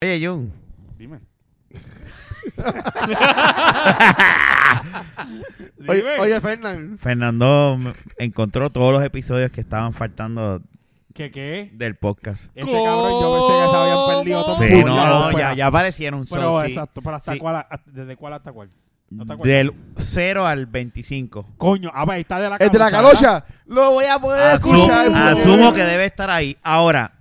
Oye, Jun. Dime. Oye, Dime. oye Fernán. Fernando encontró todos los episodios que estaban faltando ¿Qué qué? del podcast. Ese cabrón yo pensé que se habían perdido todos Sí, por no, la no, ópera. ya, ya aparecieron. Pero so, sí. exacto, pero hasta Sí. cuál, hasta- ¿desde cuál hasta cuál? ¿No te acuerdas? Del 0 al 25. Coño, ah, pues ahí está de la El de la calocha, calocha. Lo voy a poder Asumo, escuchar. asumo que debe estar ahí. Ahora,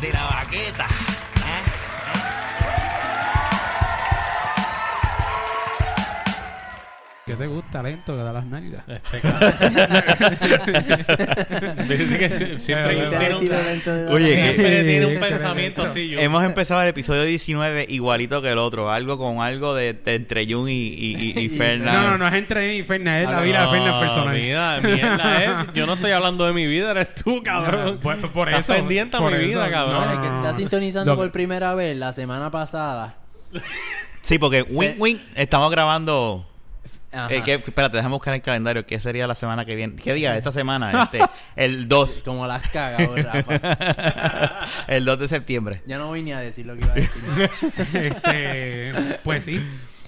De la baqueta. Te gusta? Lento, que da las nalgas. Este que sie- siempre Pero tiene un, Oye, siempre que- tiene un pensamiento así. Yo, Hemos empezado el episodio 19 igualito que el otro, algo con algo de, de entre Jun y, y, y, y Fernan. No, no, no es entre mí y Fernan, es la vida de Fernan personal. Mira, mierda, eh. Yo no estoy hablando de mi vida, eres tú, cabrón. Por, por Estás eso. pendiente a por mi eso, vida, cabrón. no, no, el que no, está no. sintonizando Lo- por primera vez la semana pasada. Sí, porque win, win, estamos grabando... Ajá. Eh, que, espérate, déjame buscar el calendario. ¿Qué sería la semana que viene? ¿Qué día? Esta semana, este, el 2. Como las cagas, Rafa. el 2 de septiembre. Ya no voy ni a decir lo que iba a decir. Este, pues sí.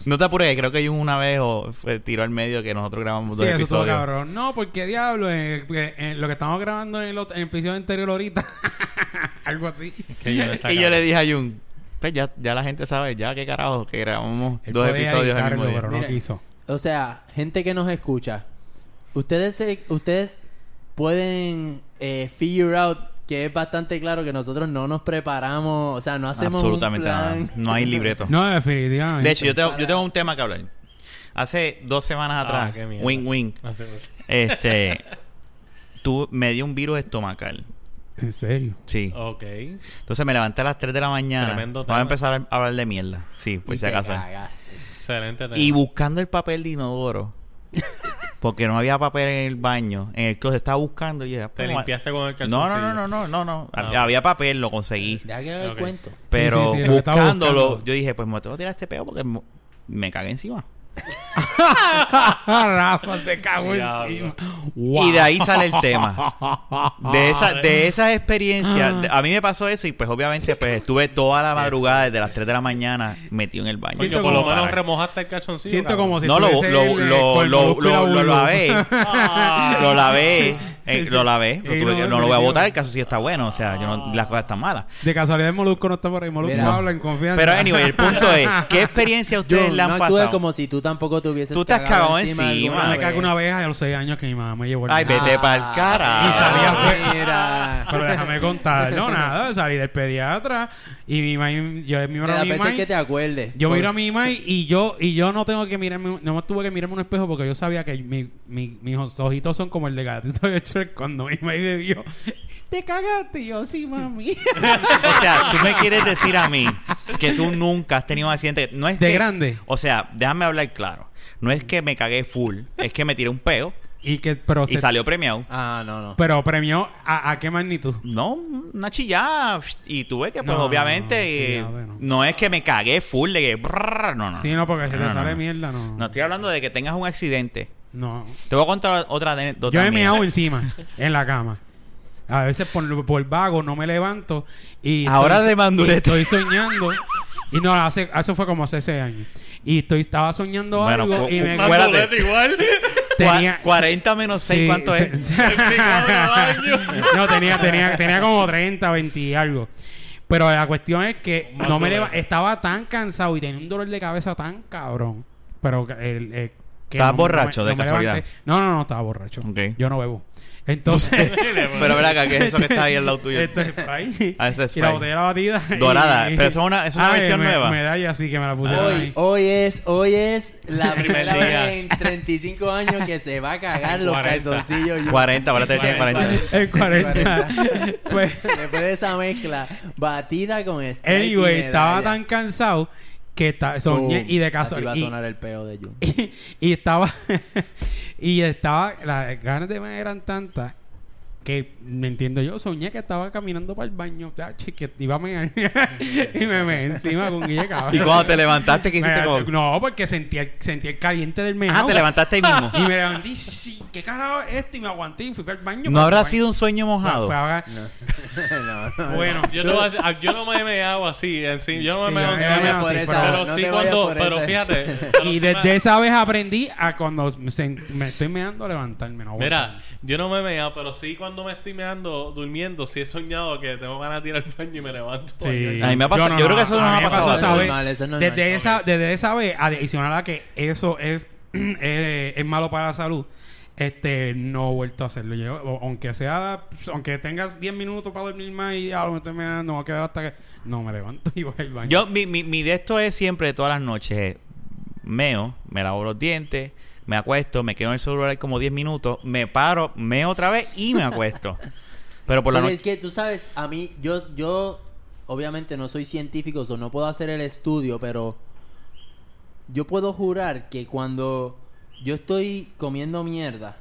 No te apures, creo que Jun una vez o fue, tiró al medio que nosotros grabamos Sí, dos eso episodios. cabrón. No, porque diablo, eh, que, eh, lo que estamos grabando en el, en el episodio anterior ahorita, algo así. Que yo Y yo le dije a Jun, pues ya, ya la gente sabe, ya qué carajo, que grabamos Él dos episodios al editarlo, mismo día. pero no Mira. quiso. O sea, gente que nos escucha, ustedes se- ustedes pueden eh, figure out que es bastante claro que nosotros no nos preparamos, o sea, no hacemos Absolutamente un nada. plan. No hay libreto. No, definitivamente. De hecho, yo tengo, yo tengo un tema que hablar. Hace dos semanas Ah, atrás, mierda. wing wing, este, tú me dio un virus estomacal. En serio. Sí. Ok. Entonces me levanté a las 3 de la mañana. Tremendo Vamos a tema. empezar a hablar de mierda. Sí, por Y si acaso. cagaste. Excelente tema. Y buscando el papel de inodoro. porque no había papel en el baño. En el closet estaba buscando y dije, Te "Pues, limpiaste con el No, calzoncillo. no, no, no, no, no, no. Ah, Había, papel, lo conseguí. Deja que el cuento. Pero Sí, sí, sí, buscándolo, buscando. yo dije, pues me tengo que tirar este peo porque me cagué encima. Rafa se cagó encima. Y de ahí sale el tema. De, esa, de esas experiencias, de- a mí me pasó eso y pues obviamente pues estuve toda la madrugada desde las 3 de la mañana metido en el baño. Coño, Siento por lo como- menos remojaste el calzoncillo. Siento cabrón. como si No, lo, estuviese lo, el, eh, lo, el lo, la lo, lo bulbo. lavé. Ah. lo lavé. eh, lo lavé. Lo tuve no, que- no lo voy a definitivo. botar, el caso sí está bueno. O sea, yo no- las cosas están malas. De casualidad el Molusco no está por ahí. Molusco Mira. habla en confianza. Pero anyway, el punto es, ¿qué experiencia a ustedes Yo, le han no actúes pasado? como si tú tampoco te hubieses Tú te has cagado encima, alguna me vez. cago una vez a los 6 años que mi mamá me llevó el Ay, vete pa'l Ah, cara. Y salía, pues. Mira. Pero déjame contar, no, nada, salí del pediatra y mi mamá, yo miro a las mi veces mamá, que te acuerdes. yo Por- miro a mi mamá y yo y yo no tengo que mirarme, no me tuve que mirarme en un espejo porque yo sabía que mi, mi- mis ojitos son como el de gatito de Shrek cuando mi mamá me vio, te cagaste, Y yo sí, mami. O sea, tú me quieres decir a mí que tú nunca has tenido un accidente. No es De que- grande. O sea, déjame hablar claro. No es que me cagué full, es que me tiré un peo y que, pero, y se- salió premiado. Ah, no, no. pero premió a, a qué magnitud. No, una chillada. Y tuve que, pues, No, obviamente, no, chillada, no. no es que me cagué full de que. brrr, no, no. Sí, no, porque si No, te no, sale no. mierda, no. No estoy hablando de que tengas un accidente. No. Te voy a contar otra anécdota. Yo mía. meado encima, en la cama. A veces por, por vago no me levanto y... Ahora estoy- de manduleta. y Estoy soñando. Y no, hace, eso fue como hace seis años. Y estoy, estaba soñando Bueno, algo y me... boleto igual. tenía... Cua- 40 menos 6, sí, ¿cuánto es? no, tenía, tenía, tenía como 30, 20 y algo. Pero la cuestión es que Más no me leva- estaba tan cansado y tenía un dolor de cabeza tan cabrón. Pero el, el- que ¿Estabas no- borracho, no de casualidad? No, no, no, estaba borracho. Yo no bebo. Entonces, Pero ven acá, ¿qué es eso que está ahí al lado tuyo? esto es Sprite. Ah, ese es Y la botella batida. Dorada, y- pero eso es una- es una Ah, versión me- nueva. Medalla, así que me la pusieron Hoy, ahí. hoy es, hoy es la Primer primera vez en 35 años que se va a cagar los 40. calzoncillos. Yo- 40, ahora te tiene 40. El 40. pues, Después de esa mezcla batida con Sprite y anyway, estaba tan cansado que ta- soñé y de Así va a y- sonar el peo de Jun. y, y estaba y estaba las ganas de me eran tantas que me entiendo yo soñé que estaba caminando para el baño tachi, que iba a mear y me meé encima con Guille cabrón. Y cuando te levantaste, ¿qué hiciste Me- con...? no porque sentí el, sentí el caliente del meao Ah, te levantaste ahí mismo. y me levanté y sí qué carajo es esto y me aguanté y fui para el baño ¿No habrá baño. sido un sueño mojado? Fue a- no, no. bueno Yo, te voy a decir, yo no me he meado así, en sí, yo no me Sí, he meado yo- encima. yo me- por sí, esa- Pero no sí cuando, pero esa. fíjate. y desde me- esa vez aprendí a cuando me, me estoy meando levantarme no Mira, yo no me he meado, pero sí cuando me estoy meando, durmiendo, sí he soñado que tengo ganas de ir al baño y me levanto. Sí. A mí me ha pasado- yo creo que eso no a me ha pasado esa vez. Normal, normal. Desde, esa, desde esa vez, adicional a que eso es, es, es malo para la salud, este no he vuelto a hacerlo. Yo, aunque sea, aunque tengas 10 minutos para dormir más y ya lo me estoy meando, me voy a quedar hasta que. No, me levanto y voy al baño. Yo, mi, mi, mi de esto es siempre, todas las noches, es meo, me lavo los dientes, me acuesto, me quedo en el celular como 10 minutos, me paro, meo otra vez y me acuesto. Pero por la noche... es que tú sabes, a mí, yo, yo, obviamente no soy científico, o no puedo hacer el estudio, pero yo puedo jurar que cuando yo estoy comiendo mierda.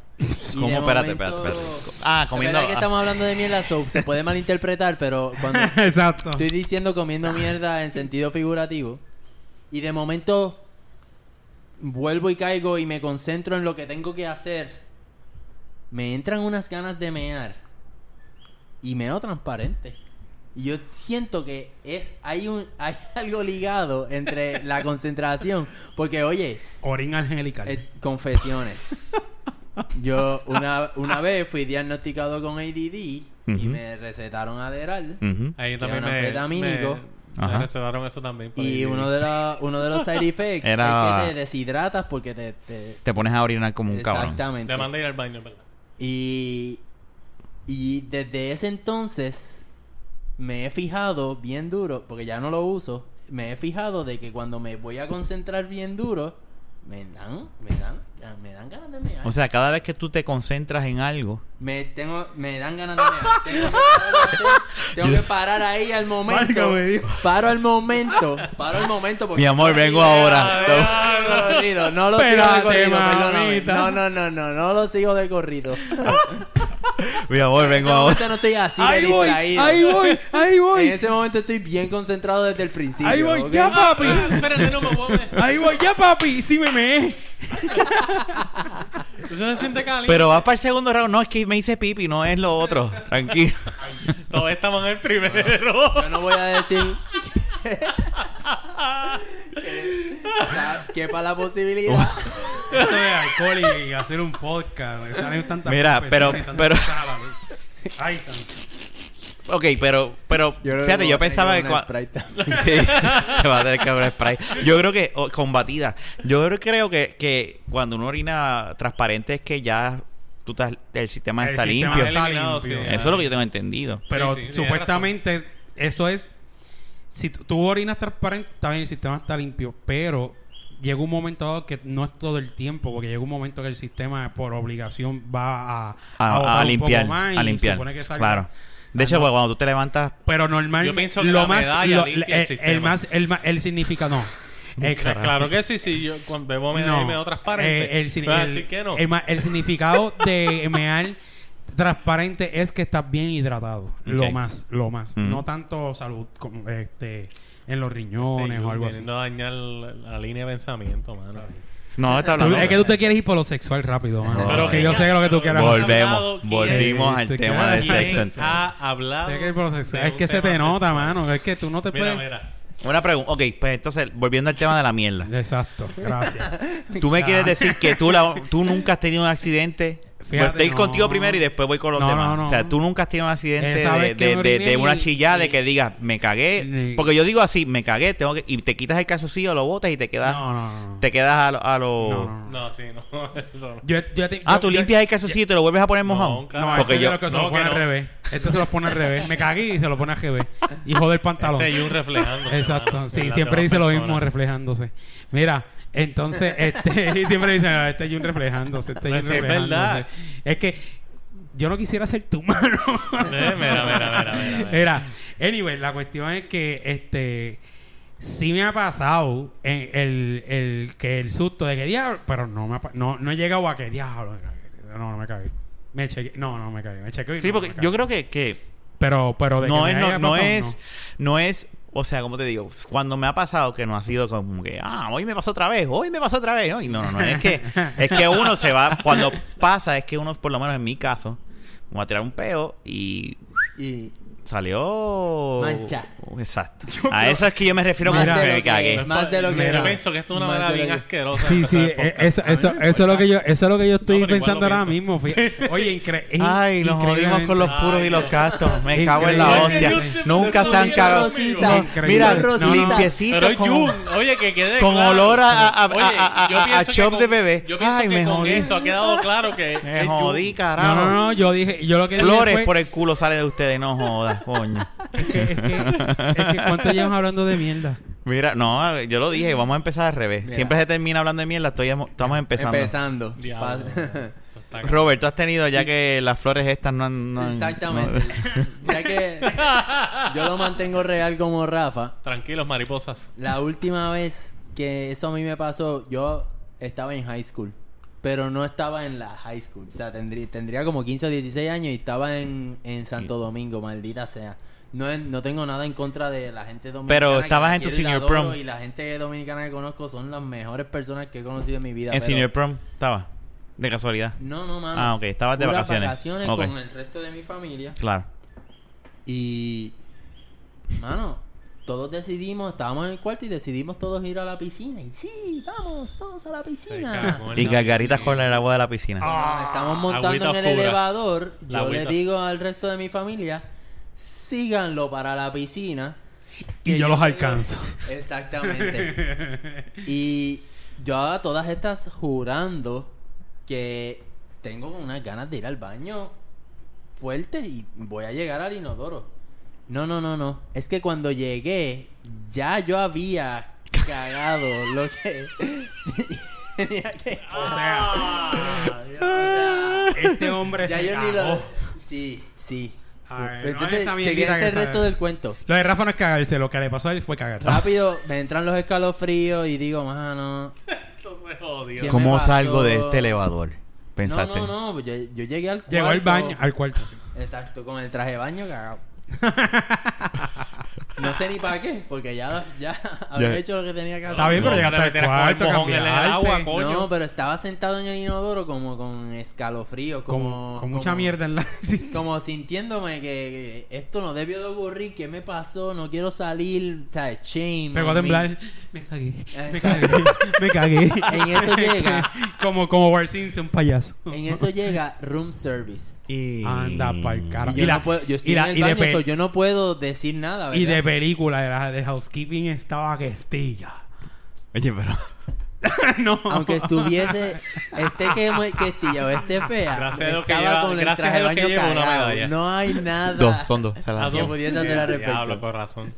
¿Cómo? Espérate, momento- espérate, espérate. Ah, Es comiendo- verdad que estamos hablando de mierda, so, se puede malinterpretar, pero cuando Exacto. estoy diciendo comiendo mierda en sentido figurativo, y de momento vuelvo y caigo y me concentro en lo que tengo que hacer, me entran unas ganas de mear y meo transparente. Y yo siento que es hay un hay algo ligado entre la concentración, porque oye, Orín angelical. eh, confesiones. Yo una, una vez fui diagnosticado con ADD y me recetaron Adderall. Ujú. Ahí Que también es me, recetaron eso también. Y uno de, los uno de los side effects Era- es que te deshidratas porque te... te- Te pones a orinar como un cabrón. Exactamente. Te manda ir al baño, ¿verdad? Y, y desde ese entonces me he fijado bien duro, porque ya no lo uso, me he fijado de que cuando me voy a concentrar bien duro, me dan, me dan, me dan ganas de mear. O sea, cada vez que tú te concentras en algo... me tengo, me dan ganas de mear. Tengo que parar, tengo que parar ahí al momento. Paro al momento, paro al momento porque Mi amor, vengo ahora. No lo sigo de corrido, no lo sigo de Espérate, corrido, perdóname. No, no, no, no, no lo sigo de corrido. Mi amor, En vengo ese ahora. momento no estoy así ahí voy, distraído. ahí voy, ahí voy. En ese momento estoy bien concentrado desde el principio. Ahí voy, ya papi. Ah, espérate, no me meter. Ahí voy, ya papi. Sí me. Eso se siente caliente. Pero vas para el segundo round. No, es que me hice pipi, no es lo otro. Tranquilo. Todos estamos en el primero. Yo no voy a decir que, para la posibilidad. De alcohol y, y hacer un podcast. Mira, pero- pero-. Ay, santo. Ok, pero, pero creo fíjate, yo pensaba que... cua-. Sí, te va a tener que abrir Sprite. Yo creo que, oh, combatida, yo creo- que, que cuando uno orina transparente es que ya tú estás- el sistema El está sistema limpio. está Eliminado, limpio. sí. Eso es lo que yo tengo entendido. Pero Sí, sí, tienes supuestamente eso es... Si tú, tú orinas transparente, está bien, el sistema está limpio. Pero llega un momento dado que no es todo el tiempo. Porque llega un momento que el sistema por obligación va a, A, a un limpiar, poco más y a limpiar. supone que salga- Claro. De hecho, pues, cuando tú te levantas... Pero normal, Yo pienso que lo la más, medalla lo- el, el sistema. el más, el más, el significado no. Eh, Claro, claro que sí, sí. Yo cuando bebo me no. me transparente. Eh, el, el- significado de mear transparente es que estás bien hidratado. Lo más, lo más. Mm. No tanto salud como este en los riñones Sí, o algo así. a dañar la, la línea de pensamiento, mano. No, está hablando... es que tú te quieres ir por lo sexual rápido, mano. Pero que yo sé que lo que tú hacer. Volvemos, volvimos Eh, al te tema de sexo. ha hablado. Tienes que ir por lo sexual. de Es que se te nota, sexual. mano. Es que tú no te Mira, puedes. mira. Una pregunta. Ok, pues entonces, volviendo al tema de la mierda. Exacto, gracias. ¿Tú me quieres decir que tú, la- tú nunca has tenido un accidente Fíjate, Voy a ir no. contigo primero y después voy con los No, demás. no, no. O sea, tú nunca has tenido un accidente de, una y- chillada de que digas, me cagué. y- Porque yo digo así, me cagué, tengo que, y te quitas el calzoncillo, lo botas y te quedas, No, no, no. te quedas a lo... a lo- No, no, no. No, sí, no. Eso no. Yo, yo te- Ah, yo- tú yo- limpias el calzoncillo y te lo vuelves a poner mojado. No, Porque este yo- es que se no, lo pone que al revés. Este se lo pone al revés. Me cagué y se lo pone al revés. Y jode el pantalón. Este Jun reflejándose. Exacto, sí, siempre dice lo mismo reflejándose. Mira, entonces, este, y siempre dice, "No, este Jun reflejándose, este Pues Jun es reflejándose. verdad. Es que yo no quisiera ser tu mano. Eh, mira, mira, mira, mira, anyway, la cuestión es que, este, sí me ha pasado en el, el, que el susto de que diablo, pero no me ha no, no he llegado a que diablo, no, no me cagué. Me chequé, no, no me cagué, me chequé y Sí, no, porque yo creo que, que pero, pero de no que es, no, haya no es, no es, o sea, como te digo, cuando me ha pasado que no ha sido como que, ah, hoy me pasó otra vez, hoy me pasó otra vez, ¿no? Y no, no, no, es que, es que uno se va, cuando pasa, es que uno, por lo menos en mi caso, me va a tirar un peo y Y salió... Mancha. Exacto. A eso es que yo me refiero con más que de me lo que, cagué. más de lo que Mira. Yo pienso que esto es una manera bien que- asquerosa. Sí, sí, eh, eso, eso, eso es lo que yo, eso es lo que yo estoy No, pensando ahora pienso. mismo. fíjate. Oye, increíble. Ay, nos jodimos con los puros y los castos. Me cago en la hostia. Nunca se han cagado. Mira, limpiecitos oye, que quede con olor a- chop de bebé. Ay, me con jodí. esto ha quedado claro que Me jodí, carajo. No, no, no, yo dije, yo lo que Flores por el culo sale de ustedes, no jodas, coño. Es que, es que, es que ¿cuánto llevamos hablando de mierda? Mira, no, yo lo dije, vamos a empezar al revés. Mira. Siempre se termina hablando de mierda, estoy, estamos empezando. empezando. Diablo. Robert, tú has tenido ya que las flores estas no han... no han- Exactamente. no- ya que yo lo mantengo real como Rafa. Tranquilos, mariposas. La última vez que eso a mí me pasó, yo estaba en high school. Pero no estaba en la high school. O sea, tendría, tendría como 15 o 16 años y estaba en, en Santo Domingo, maldita sea. No, no tengo nada en contra de la gente dominicana. Pero estabas en tu senior prom. Y la gente dominicana que conozco son las mejores personas que he conocido en mi vida. En pero- Senior Prom estaba, de casualidad. No, no, mano. Ah, ok, estabas de Puras vacaciones. Ok. con el resto de mi familia. Claro. Y, mano, todos decidimos, estábamos en el cuarto y decidimos todos ir a la piscina. Y sí, vamos, todos a la piscina. Y gargaritas con el agua de la piscina. Cuando estamos montando en el oscura. elevador, La yo le agüita. digo al resto de mi familia, síganlo para la piscina. Y yo los alcanzo. Exactamente. y yo a todas estas jurando que tengo unas ganas de ir al baño fuerte y voy a llegar al inodoro. No, no, no, no. Es que cuando llegué, ya yo había cagado lo que tenía que. O sea, O sea, este hombre ya se yo ni lo. Sí, sí. A ver, no Entonces, mierdita que el resto sabe. del cuento. Lo de Rafa no es cagarse, lo que le pasó a él fue cagarse. Rápido, me entran los escalofríos y digo, mano. Esto se jodió. ¿Qué me ¿Cómo salgo de este elevador? No, Pensaste. no, no, pues yo, yo llegué al cuarto. Llegó al baño, al cuarto, sí. Exacto, con el traje de baño cagado. no sé ni para qué, porque ya, ya había hecho lo que tenía que hacer. Está bien, pero llegaste te al meterás con el cuarto, en el agua, coño. No, pero estaba sentado en el inodoro como con escalofríos, como... Con, con mucha como- mierda en la... Como sintiéndome que, que esto no debió de ocurrir, ¿qué me pasó? No quiero salir, o sea, shame. Pegó a temblar. Me cagué. Me cagué. Me cagué. En eso llega. como, como Bart Simpson, payaso. En eso llega room service. Y... Anda pa'l carajo. Y yo, la- no puedo, yo estoy y la- en el y de so yo no puedo decir nada, ¿verdad? Y de película, de, la, de housekeeping estaba que estilla. Oye, pero... no. Aunque estuviese, esté que, que estilla o esté fea, Gracias a Dios que estaba lleva- con el traje de que baño cagado. No hay nada Dos, son dos. que pudiese hacer al respecto. Diablo, con razón.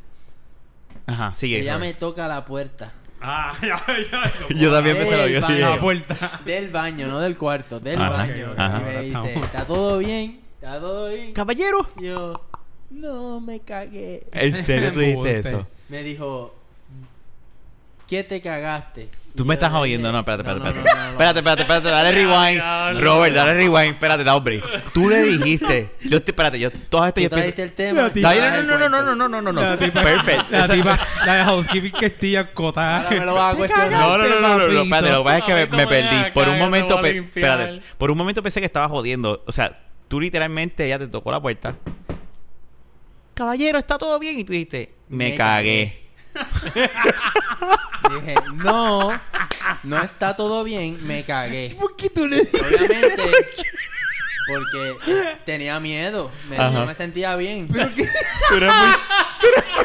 Ajá, sigue. Ella me toca la puerta Ah, ya, ya. Yo también pensé lo Del yo baño. dije, La puerta. del baño, no del cuarto, del Ajá, baño. ajá. Y me dice. ¿está todo bien? ¿Está todo bien? Caballero. Yo, no, me cagué. ¿En serio tú dijiste eso? Me dijo, ¿qué te cagaste? Tú me estás jodiendo, no, espérate, espérate, no, no, espérate. no, no, no. Espérate, espérate, espérate, dale rewind. No. Robert, dale rewind, espérate, da un break. Tú le dijiste, yo estoy, espérate, yo todo esto Tú yo trajiste el tema. No, no, no, no, no, no, no, no. Tipa, Perfect. La tipa, la de housekeeping que estilla cotada. Ahora me lo vas a Te cuestionar. No, no, no, no, no, no, espérate, lo que pasa es que me, perdí. Por un momento, espérate, por un momento pensé que estaba jodiendo. O sea, tú literalmente ella te tocó la puerta. Caballero, ¿está todo bien? Y tú dijiste, me, Me cagué. Dije, no, no está todo bien, me cagué. ¿Por qué tú le Obviamente, Porque tenía miedo. Me, Ajá. no me sentía bien. Tú eres muy... Tú eres muy...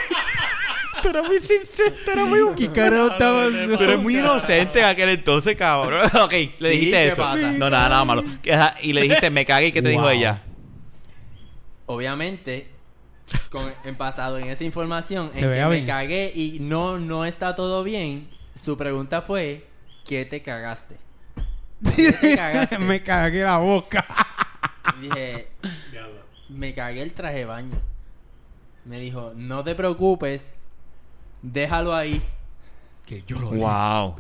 Tú eres muy sincero, tú eres muy... ¿Qué carajo estabas Tú eres muy inocente en aquel entonces, cabrón. ok, le Sí, dijiste ¿qué eso. pasa? No, nada, nada malo. Que, ajá, Y le dijiste, me cagué, ¿y qué te dijo Wow. ella? Obviamente, con, en pasado en esa información, Se en que me bien. cagué y no, no está todo bien, su pregunta fue, ¿qué te cagaste? ¿Qué te cagaste? me cagué la boca. Dije, me cagué el traje de baño. Me dijo, no te preocupes, déjalo ahí. que yo lo Wow.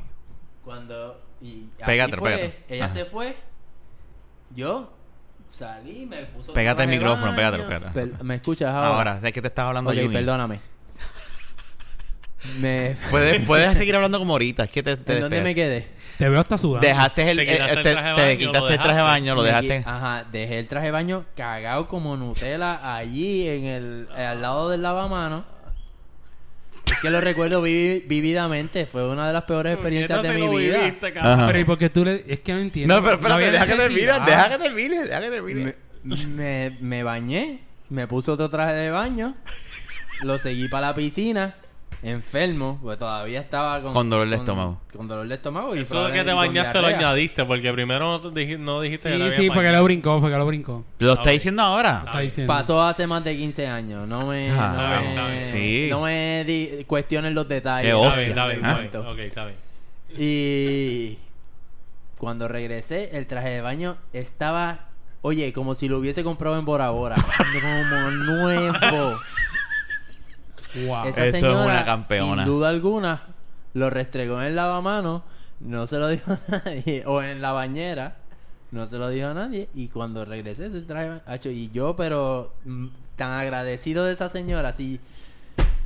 Cuando... Y así Pégatelo, fue. pégatelo. Ella Ajá. se fue. Yo salí, me puso... Pégate el de micrófono, pégatelo, pégatelo. ¿Me escuchas ahora? Ahora, es que te estás hablando Ok, Juni. perdóname. Me... Puedes, puedes seguir hablando como ahorita. Es que te, te ¿En dónde me quedé? Te veo hasta sudando. Dejaste el, Te quitaste eh, el te, traje de te baño, quitaste lo el traje de dejaste. baño, lo dejaste. Ajá, dejé el traje de baño cagado como Nutella allí en el al lado del lavamano. Es que lo recuerdo vivi- vividamente, fue una de las peores experiencias de mi vida. viviste. Pero ¿y por qué tú le...? Es que no entiendo. No, pero espérate, había deja que termine, necesidad. deja que termine, deja que termine. Me, me, me bañé, me puse otro traje de baño, lo seguí para la piscina, enfermo, pues todavía estaba con... Con dolor de estómago. Con dolor de estómago y Eso que te bañaste con lo añadiste, porque primero no, dij- no dijiste que te Sí, habías sí, porque bañado. lo brincó, porque lo brincó. Lo está diciendo ahora. Está diciendo. Pasó hace más de 15 años, no me... Ah, no está me, está. Sí. no me di- cuestionen los detalles. Qué Está hostia. bien, está bien, Ah. está bien. Ok, está bien. Y cuando regresé, el traje de baño estaba, oye, como si lo hubiese comprado en Bora Bora. como nuevo. Wow. Esa Eso es señora, una campeona. sin duda alguna, lo restregó en el lavamano, no se lo dijo a nadie, o en la bañera, no se lo dijo a nadie. Y cuando regresé, ese traje y yo, pero mm, tan agradecido de esa señora, así.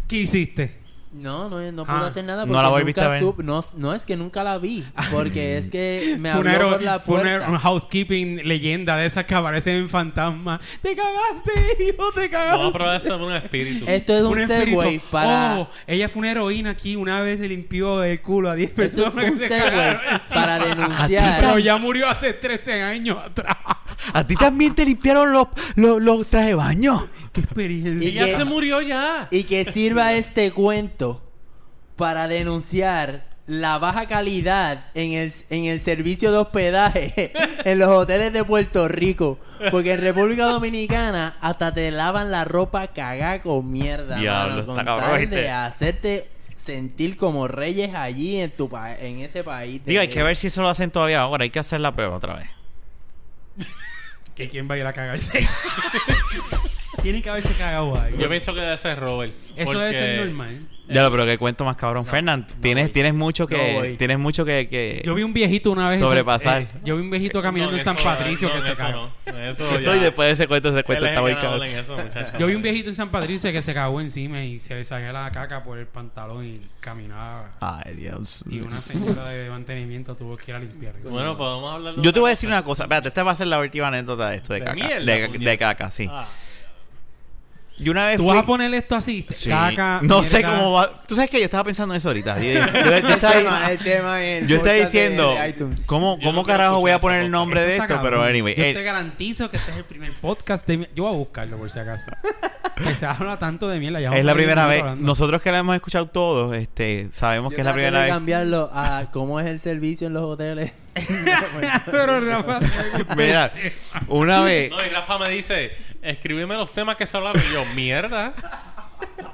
¿Qué hiciste? No, no, no pude Ah, hacer nada ¿no porque la volviste nunca a ver? sup- no, no, es que nunca la vi. Porque es que me un abrió héroe- por la fue un, puerta. héroe- un housekeeping leyenda de esas que aparecen en fantasma. ¡Te cagaste, hijo! ¡Te cagaste! Vamos a probar eso en un espíritu. Esto es un, espíritu. segue para... Oh, ella fue una heroína aquí. Una vez le limpió el culo a 10 Esto es personas. un que se para Pero denunciar. ya murió hace 13 años atrás. ¿A ti también te limpiaron los, los, los trajes de baño? ¡Qué experiencia! Y Ella que- se murió ya. Y que sirva este cuento para denunciar la baja calidad en el, en el servicio de hospedaje en los hoteles de Puerto Rico. Porque en República Dominicana hasta te lavan la ropa cagada con mierda. Diablo, mano, con está cabrón, tal de hacerte sentir como reyes allí en tu pa- en ese país. Digo, hay que ver si eso lo hacen todavía ahora. Hay que hacer la prueba otra vez. que quién va a ir a cagarse. Tiene que haberse cagado ahí. Yo pienso que debe ser Robert. Eso debe ser normal. Ya lo, pero que cuento más cabrón. Fernand, tienes, voy. tienes mucho No que, tienes mucho que, que... Yo vi un viejito una vez. Sobrepasar. eh, yo vi un viejito caminando No, en San eso- Patricio no, que se cagó. no. Eso y después de ese cuento, ese cuento está muy cabrón. eso. Yo vi un viejito en San Patricio que se cagó encima y se le salía la caca por el pantalón y caminaba. Ay, Dios. Y una señora de mantenimiento tuvo que ir a limpiar. eso. Bueno, podemos hablar de Yo te voy a decir una cosa. Espérate, esta va a ser la última anécdota de esto de, De caca. mierda, de, caca, sí. Yo una vez ¿Tú fui... vas a poner esto así? Sí. Caca. No sé mierda. cómo va... Tú sabes que yo estaba pensando en eso ahorita. Yo, yo- yo el, estaba, tema, el tema el yo estaba de- diciendo... de. ¿Cómo, Yo cómo no carajo voy a poner el nombre de Esto está Pero cabrón. anyway. Yo te garantizo que este es el primer podcast de mi- Yo voy a buscarlo por si acaso. que se habla tanto de mierda. es la primera vez. Nosotros que la hemos escuchado todos, este, sabemos Yo que es la primera vez. cambiarlo a cómo es el servicio en los hoteles. Pero Rafa. Mira, una vez... No, y Rafa me dice, escríbeme los temas que se hablaron. Y yo, mierda.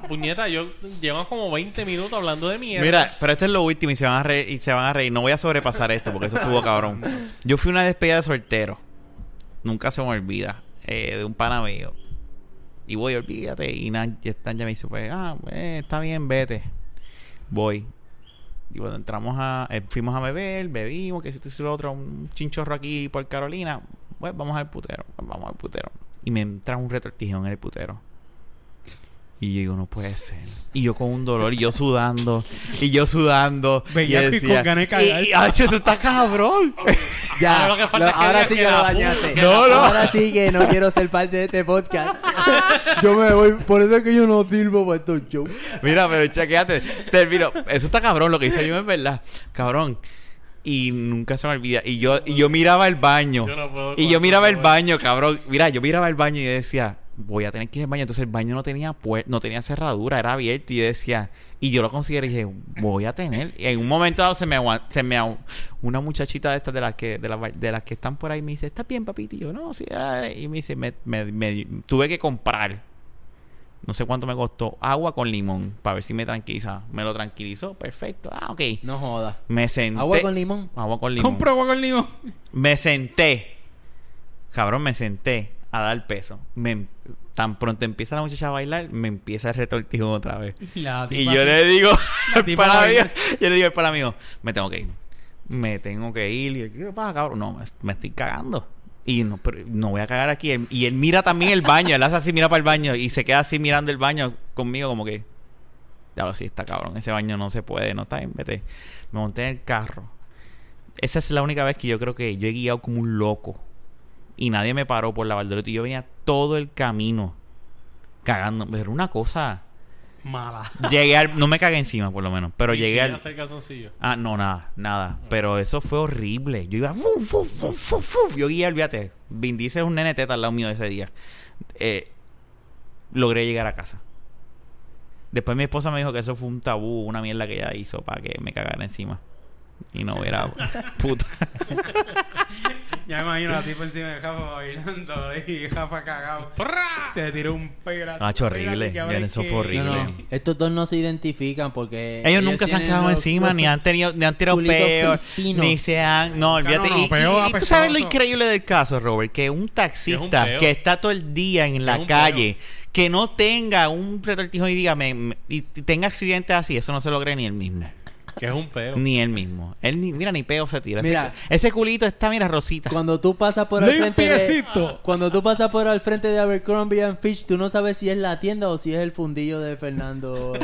Puñeta, yo llevan como 20 minutos hablando de mierda. Mira, pero esto es lo último y se van a reír, y se van a reír. No voy a sobrepasar esto porque eso estuvo cabrón. Yo fui una despedida de soltero. Nunca se me olvida. eh, de un pana mío. Y voy, olvídate. Y Nan, ya me dice, pues, ah, pues, está bien, vete. Voy. Y cuando entramos a... eh, fuimos a beber, bebimos, que si y lo otro, un chinchorro aquí por Carolina. Pues vamos al putero, vamos al putero. Y me entra un retortijón en el putero. Y yo digo, no puede ser. Y yo con un dolor, y yo sudando, y yo sudando. Y yo con ganas de cagar. Y, y, ¡Acho, eso está cabrón. Ya, Ahora lo que falta lo- es que ahora sí que lo dañaste. No, no. Ahora sí que no quiero ser parte de este podcast. yo me voy, por eso es que yo no sirvo para estos shows. Mira, pero chequeate. Termino. Eso está cabrón lo que hice yo, es verdad. Cabrón. Y nunca se me olvida. Y yo, y yo miraba el baño. Yo no puedo y yo miraba el baño, cabrón. Mira, yo miraba el baño y decía, voy a tener que ir al baño. Entonces el baño no tenía no tenía cerradura, era abierto. Y yo decía, y yo lo consideré y dije, voy a tener. Y en un momento dado se me se me una muchachita de estas de las que, de las, de las que están por ahí me dice, ¿estás bien, papito? Y yo, no, sí. ay". Y me dice, me, me- me- tuve que comprar. No sé cuánto me costó. Agua con limón. Para ver si me tranquiliza. Me lo tranquilizó. Perfecto. Ah, ok. No joda. Me senté. Agua con limón. Agua con limón. Compro agua con limón. Me senté. Cabrón, me senté a dar peso. Me, tan pronto empieza la muchacha a bailar, me empieza el retortijón otra vez. La Y yo le digo baila. mío- yo le digo al pana mío, me tengo que ir. Me tengo que ir. Y yo, ¿qué pasa, cabrón? No, me, me estoy cagando. Y no, no voy a cagar aquí. Y él mira también el baño. Él hace así, mira para el baño. Y se queda así mirando el baño conmigo como que... Ya lo sí, está cabrón. Ese baño no se puede. No está bien, vete. Me monté en el carro. Esa es la única vez que yo creo que yo he guiado como un loco. Y nadie me paró por la Valderoto. Y yo venía todo el camino cagando. Pero una cosa... Mala. Llegué al... No me cagué encima, por lo menos. Pero Y llegué al... enseñaste el calzoncillo. Ah, no, nada, nada. Pero eso fue horrible. Yo iba... fu, fu, fu, fu, fu. Yo guía, olvídate. Vin Diesel es un nene teta al lado mío ese día. Eh, logré llegar a casa. Después mi esposa me dijo que eso fue un tabú, una mierda que ella hizo para que me cagara encima. Y no era puta. Ya me imagino a la tipa encima de Jafa bailando y Jafa cagado. Se tiró un pelo. Ah, horrible. Ya, eso fue No, horrible. no. Estos dos no se identifican porque. Ellos nunca se han cagado los- encima, ni han tenido, ni han tirado peos, ni se han. No, olvídate. no, no, y, y- peo y tú sabes lo increíble del caso, Robert, que un taxista que está todo el día en la calle, que no tenga un retortijo y diga, me- me- y y tenga accidentes así, eso no se lo cree ni él mismo. Que es un peo. Ni él mismo. Él ni, mira, ni peo se tira. Ese- Mira. ese, culito está, mira, rosita. Cuando tú pasas por al frente de, cuando tú pasas por al frente de Abercrombie and Fitch, tú no sabes si es la tienda o si es el fundillo de Fernando.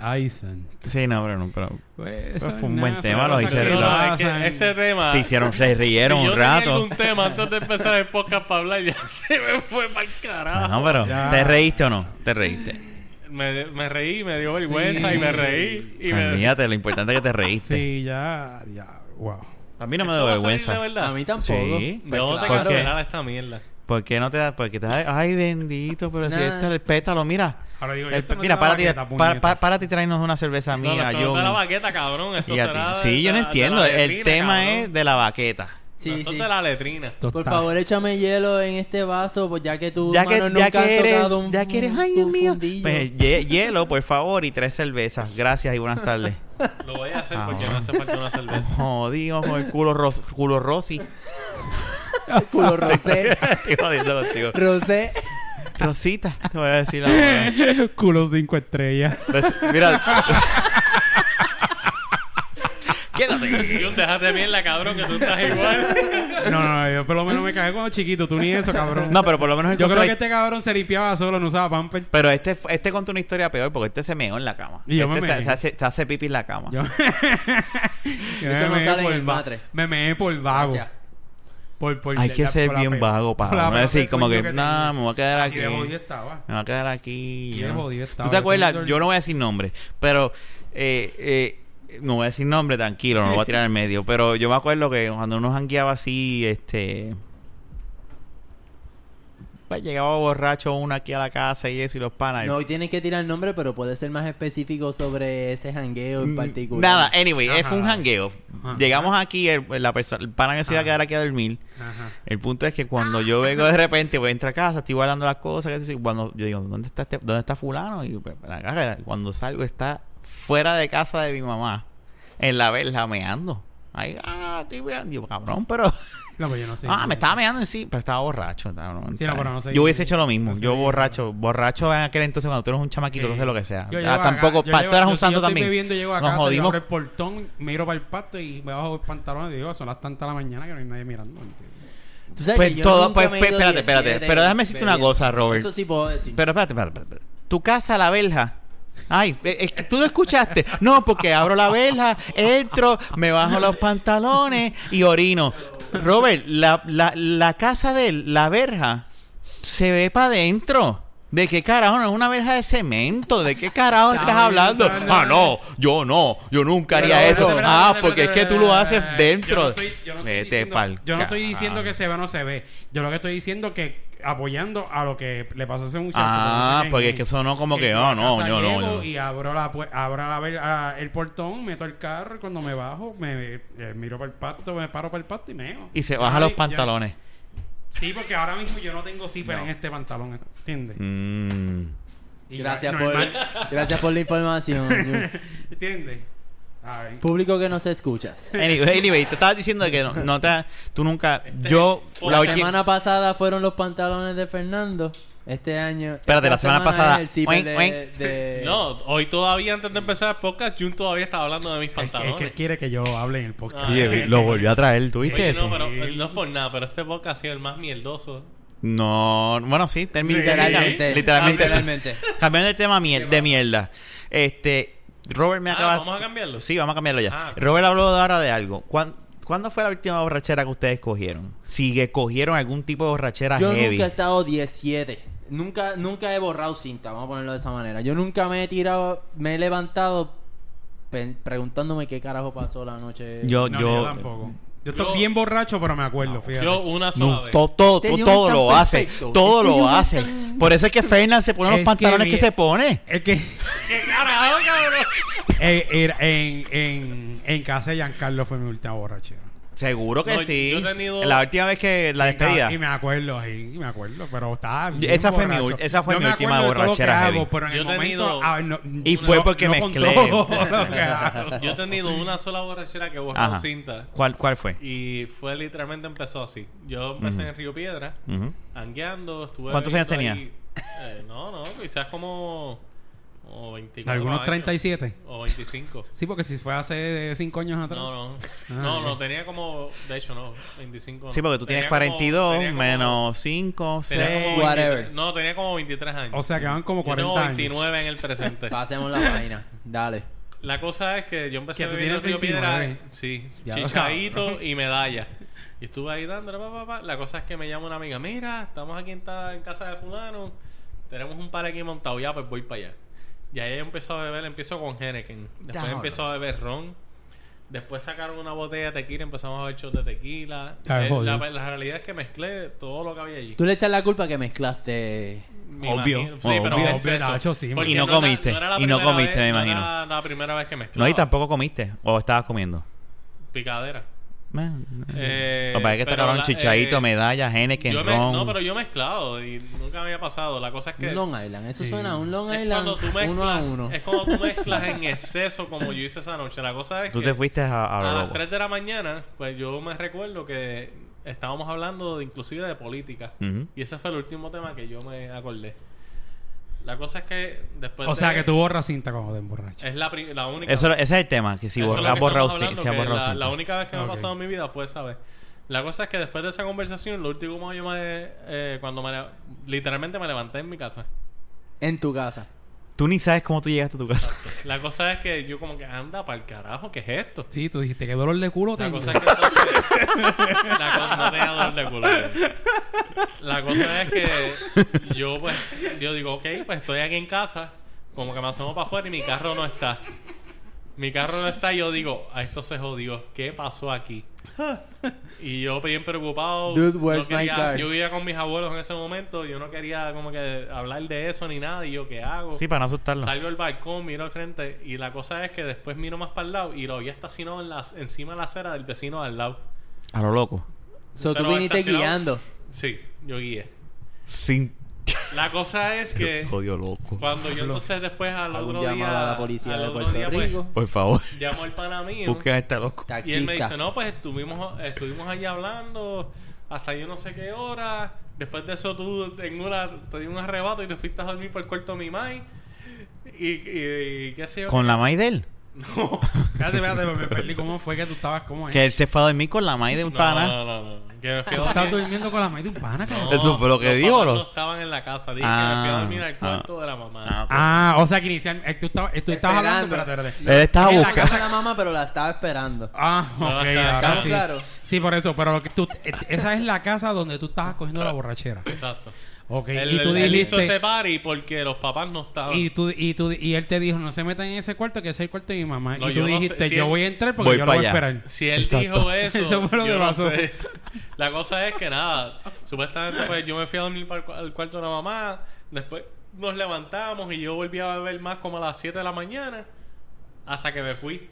Ay, santo. Sí, no, pero no, pero Pues, Fue eso un buen tema, lo hicieron, No, es que pasan. este tema. se hicieron, se rieron si yo un tenía rato. algún tema antes de empezar el podcast para hablar, ya se me fue para el carajo. No, pero Ya. ¿te reíste o no? ¿Te reíste? Me, me reí, me dio vergüenza Sí. y me reí. Y me... Olvídate, lo importante es que te reíste. Sí, ya, ya, wow. A mí no me ¿Esto da va a salir vergüenza. de verdad? A mí tampoco. Sí. Pues Yo no te claro. ¿Por qué? cancelar esta mierda. ¿Por qué no te da? Porque te da. Ay, bendito, pero si este es el pétalo, mira. Ahora digo, El- no mira, párate, y- baqueta, pa- pa- párate y tráenos una cerveza No, mía. yo, no de la baqueta, cabrón. Esto y a será ti. de- Sí, yo no entiendo. el tema cabrón. es de la baqueta. Sí, sí. de la letrina. Por favor, échame hielo en este vaso, pues ya que tus Ya que, ya nunca que eres, tocado un ya que eres, ay Dios mío. Pues, hie- hielo, por favor, y tres cervezas. Gracias y buenas tardes. Lo voy a hacer Ah, porque bueno. me hace falta una cerveza. Jodido con el culo, ros, culo Rosy. Culo rosé. Estoy jodiendo contigo. rosé. Rosita, te voy a decir la verdad. Culo cinco estrellas. Pues, Mira. Quédate. Y un déjate de mierda, cabrón, que tú estás igual. No, no, yo por lo menos me cagué cuando chiquito. Tú ni eso, cabrón. No, pero por lo menos Yo creo que este cabrón se limpiaba solo, no usaba pamper. Pero este, este contó una historia peor porque este se meó en la cama. Y yo este me se, meé. se hace, se hace pipi en la cama. Yo... No meé sale en por el va- matre. Me meé por vago. Gracias. Por, por Hay que la- ser por la bien pe- vago por para la no peor decir como que, sueño tengo". me voy a quedar Así aquí. de Me jodido estaba. voy a quedar aquí. Sí, yo de jodido estaba. ¿Tú te acuerdas? Yo- no voy a decir nombre, pero eh, eh, no voy a decir nombre, tranquilo, no lo voy a tirar en medio. Pero yo me acuerdo que cuando uno jangueaba así, este. Pues llegaba borracho uno aquí a la casa y eso y los panas. No, hoy tienes que tirar el nombre, pero puede ser más específico sobre ese jangueo en Mm, particular. Nada, anyway, Ajá. fue un jangueo. Ajá. Llegamos aquí, el, la el pana que se iba a quedar aquí a dormir. Ajá. El punto es que cuando yo vengo de repente, voy a entrar a casa, estoy guardando las cosas, que cuando yo digo, ¿dónde está este, dónde está fulano? Y pues, la caja, cuando salgo está fuera de casa de mi mamá, en la verja meando. Ahí, ah, estoy meando. Digo, cabrón, pero... No, pues yo no sé. ah, me estaba meando en sí, pero estaba borracho. cabrón, Sí, no, pero no sé. yo hubiese hecho lo mismo. No sé. yo borracho, borracho en aquel entonces cuando tú eres un chamaquito, tú haces lo que sea. Yo Ah, llego acá- tampoco, yo llego- tú eras yo- un si santo yo estoy también. bebiendo, llego a Nos casa, yo jodimos abro el portón, miro para el pasto y me bajo los pantalones y digo, son las tantas de la mañana que no hay nadie mirando. ¿entiendes? Tú sabes Pues que yo todo- nunca pues, me he pues, ido espérate, espérate, 17 pero déjame decirte una cosa, Robert. Eso sí puedo decir. Pero espérate, espérate, espérate. Tu casa, la verja. Ay, es que tú lo escuchaste. No, porque abro la verja, entro, me bajo los pantalones y orino. Robert, la, la, la casa de él, la verja, se ve para adentro. ¿De qué carajo? No es una verja de cemento. ¿De qué carajo estás hablando? Ah, no, yo no. Yo nunca haría Pero, eso. Ah, porque es que tú lo haces dentro. Yo no estoy, yo no estoy diciendo, yo no estoy diciendo que se ve o no se ve. Yo lo que estoy diciendo que apoyando a lo que le pasó a ese muchacho. Ah, que no sé porque es que sonó como que, ah, no, yo no, no. Y abro, la, pu- abro la el portón, meto el carro. y Cuando me bajo, me eh, miro para el pasto, me paro para el pasto y meo. Y se baja los yo- pantalones. Sí, porque ahora mismo yo no tengo zipper en este pantalón. ¿Entiendes? Mm. Y Gracias ya, por, gracias por la información. ¿Entiendes? A ver. Público que nos escuchas. Anyway, anyway, te estabas diciendo que no, no te, tú nunca, Este- yo, la La semana pasada fueron los pantalones de Fernando. Este año. Espérate, la semana pasada- es el Oink, de- oink. de- No, hoy todavía antes de empezar el podcast, Jun todavía estaba hablando de mis Es que, es pantalones. que quiere que yo hable en el podcast. Ah, lo volvió a traer, ¿tuviste Oye, eso? no, pero no es por nada, pero este podcast ha sido el más mierdoso. No, bueno, sí, Literalmente. literalmente, Literalmente. Cambiando de tema miel- de mierda. Este, Robert me Ah, acaba ¿vamos a cambiarlo? Sí, vamos a cambiarlo ya. Ah. Robert habló de ahora de algo. ¿Cuán- ¿Cuándo fue la última borrachera que ustedes cogieron? Si que cogieron algún tipo de borrachera Yo heavy. nunca he estado 17. Nunca, nunca he borrado cinta, vamos a ponerlo de esa manera. Yo nunca me he tirado, me he levantado preguntándome qué carajo pasó la noche. Yo- No, yo- yo tampoco. Yo estoy Yo- bien borracho, pero me acuerdo, fíjate. Yo una sola No, vez. todo, todo, todo, lo hace. Todo Este lo hace. tan- Por eso es que Fernan se pone los Es pantalones que, mi- se pone. Es que ¿Qué carajo, cabrón? eh, en, en, en casa de Giancarlo fue mi última borrachera. Seguro que No, sí. yo he tenido- La última vez que la despedida. Y me acuerdo, sí, me acuerdo, pero estaba bien Esa fue mi borracho. ul- esa fue Yo mi me última acuerdo de todo lo que borrachera hago, heavy. pero en Yo el he momento tenido- ah, no- Y fue no- porque no mezclé. controlo lo que hago. Yo he tenido una sola borrachera que borró Ajá. cinta. ¿Cuál, ¿Cuál fue? Y fue literalmente empezó así. Yo empecé en Río Piedra, Ujú. angueando, estuve. ¿Cuántos años bebiendo tenía? ahí. Eh, no, no, quizás como. Como 24 Algunos años. 37. O 25. Sí, porque si fue hace 5 años atrás. No, no. Ah, no, no, tenía como. De hecho, no, 25. Sí, no. porque tú tienes Tenía como- 42 tenía como- menos 5, tenía 6. como Whatever. 23 no, tenía como 23 años. O sea, que van como Yo 40 tengo años. 29 en el presente. Pasemos la vaina. Dale. La cosa es que yo empecé tú bebiendo tienes Río Piedra, 29. sí, Ya y medalla. Y estuve ahí dándole, pa, pa, pa. La cosa es que me llama una amiga, mira, estamos aquí en, ta- en casa de fulano, tenemos un par aquí montado, ya pues voy para allá. Y ahí empezó a beber, empiezo con Henneken, después Diablo. empezó a beber ron, después sacaron una botella de tequila, empezamos a beber shots de tequila. Eh, la, la realidad es que mezclé todo lo que había allí. Tú le echas la culpa que mezclaste. Me Obvio, imagino. Sí, obvio. pero Obvio, es eso. Nacho, sí, Porque Y no era- comiste, era la y no primera comiste, vez- me no imagino. era la primera vez que mezclaba. No, y tampoco comiste. ¿O estabas comiendo? Picadera. Eh, Lo que pasa es que está cabrón chichadito, eh, medalla, Henneken, yo me- ron. no, pero yo he mezclado y nunca me había pasado. La cosa es que Un Long Island. Eso Sí. suena a un Long es Island cuando tú mezclas, uno a uno. es cuando tú mezclas en exceso como yo hice esa noche. La cosa es Tú que te fuiste a, a a las loco. 3 de la mañana, pues yo me recuerdo que estábamos hablando de, inclusive de política. Y ese fue el último tema que yo me acordé. La cosa es que después O de- sea, que tú borras cinta cuando te emborrachas. es la, la única Eso, ese es el tema, que si borras que borrado, hablando, la, cinta. la única vez que me ha pasado en mi vida fue esa vez. La cosa es que después de esa conversación, lo último que yo me... eh, cuando me... Literalmente me levanté en mi casa. En tu casa. Tú ni sabes cómo tú llegaste a tu casa. La cosa es que yo como que anda para el carajo, ¿qué es esto? Sí, tú dijiste que dolor de culo La tengo. cosa es que entonces... la cosa no tenía dolor de culo. La cosa es que yo pues... Yo digo, ok, pues estoy aquí en casa. Como que me asomo para afuera y mi carro no está. Mi carro no está y yo digo, a esto se jodió. ¿Qué pasó aquí? Y yo bien preocupado. Dude, no where's my car? Yo vivía con mis abuelos en ese momento. Yo no quería como que hablar de eso ni nada. Y yo, ¿qué hago? Sí, para no asustarlo. Salgo al balcón, miro al frente. Y la cosa es que después miro más para el lado y lo había estacionado en la, encima de la acera del vecino al lado. A lo loco. So, tú viniste guiando. Sí, yo guié. Sin... La cosa es que Jodido loco. cuando yo entonces después al otro día... llamado a la policía al de otro Puerto día, pues, Rico. Por favor, llamo al pana mío. busquen a este loco. Y él me Taxista. dice, no, pues estuvimos, estuvimos allí hablando hasta yo no sé qué hora. Después de eso tú en una, te di un arrebato y te fuiste a dormir por el cuarto de mi mai. Y, y, y qué sé yo. ¿Con la maíz de él? No. Espérate, espérate, me perdí. ¿Cómo fue que tú estabas? ¿Cómo es? Que él se fue a dormir con la maíz de un No, pana. no, no, no. Que me fui a ¿Tú estás dormir. durmiendo con la maíz de un pana, cabrón? No, Eso fue lo que los dijo, papás ¿no? no estaban en la casa. Dije que me fui a Ah, dormir al cuarto ah. de la mamá. Ah, ok. Ah, o sea que inicialmente eh, tú estabas, tú estabas hablando. Esperando. Espérate, espérate. Él estaba En la buscando. casa de la mamá, pero la estaba esperando. Ah, No, ok, está- ahora ¿Estamos sí. claros? Sí, por eso, pero lo que tú, eh, esa es la casa donde tú estabas cogiendo la borrachera. Exacto. Ok, Él, y tú él- él hizo dijiste... ese party porque los papás no estaban. Y, tú, y, tú, y él te dijo, no se metan en ese cuarto, que ese es el cuarto de mi mamá. No, y yo tú no sé, dijiste, si yo él- voy a entrar porque Voy yo lo voy a allá. esperar. Si él Exacto. dijo eso, Eso fue lo yo que no pasó. sé. La cosa es que nada, supuestamente pues yo me fui a dormir para el al cuarto de la mamá, después nos levantamos y yo volví a beber más como a las 7 de la mañana hasta que me fui.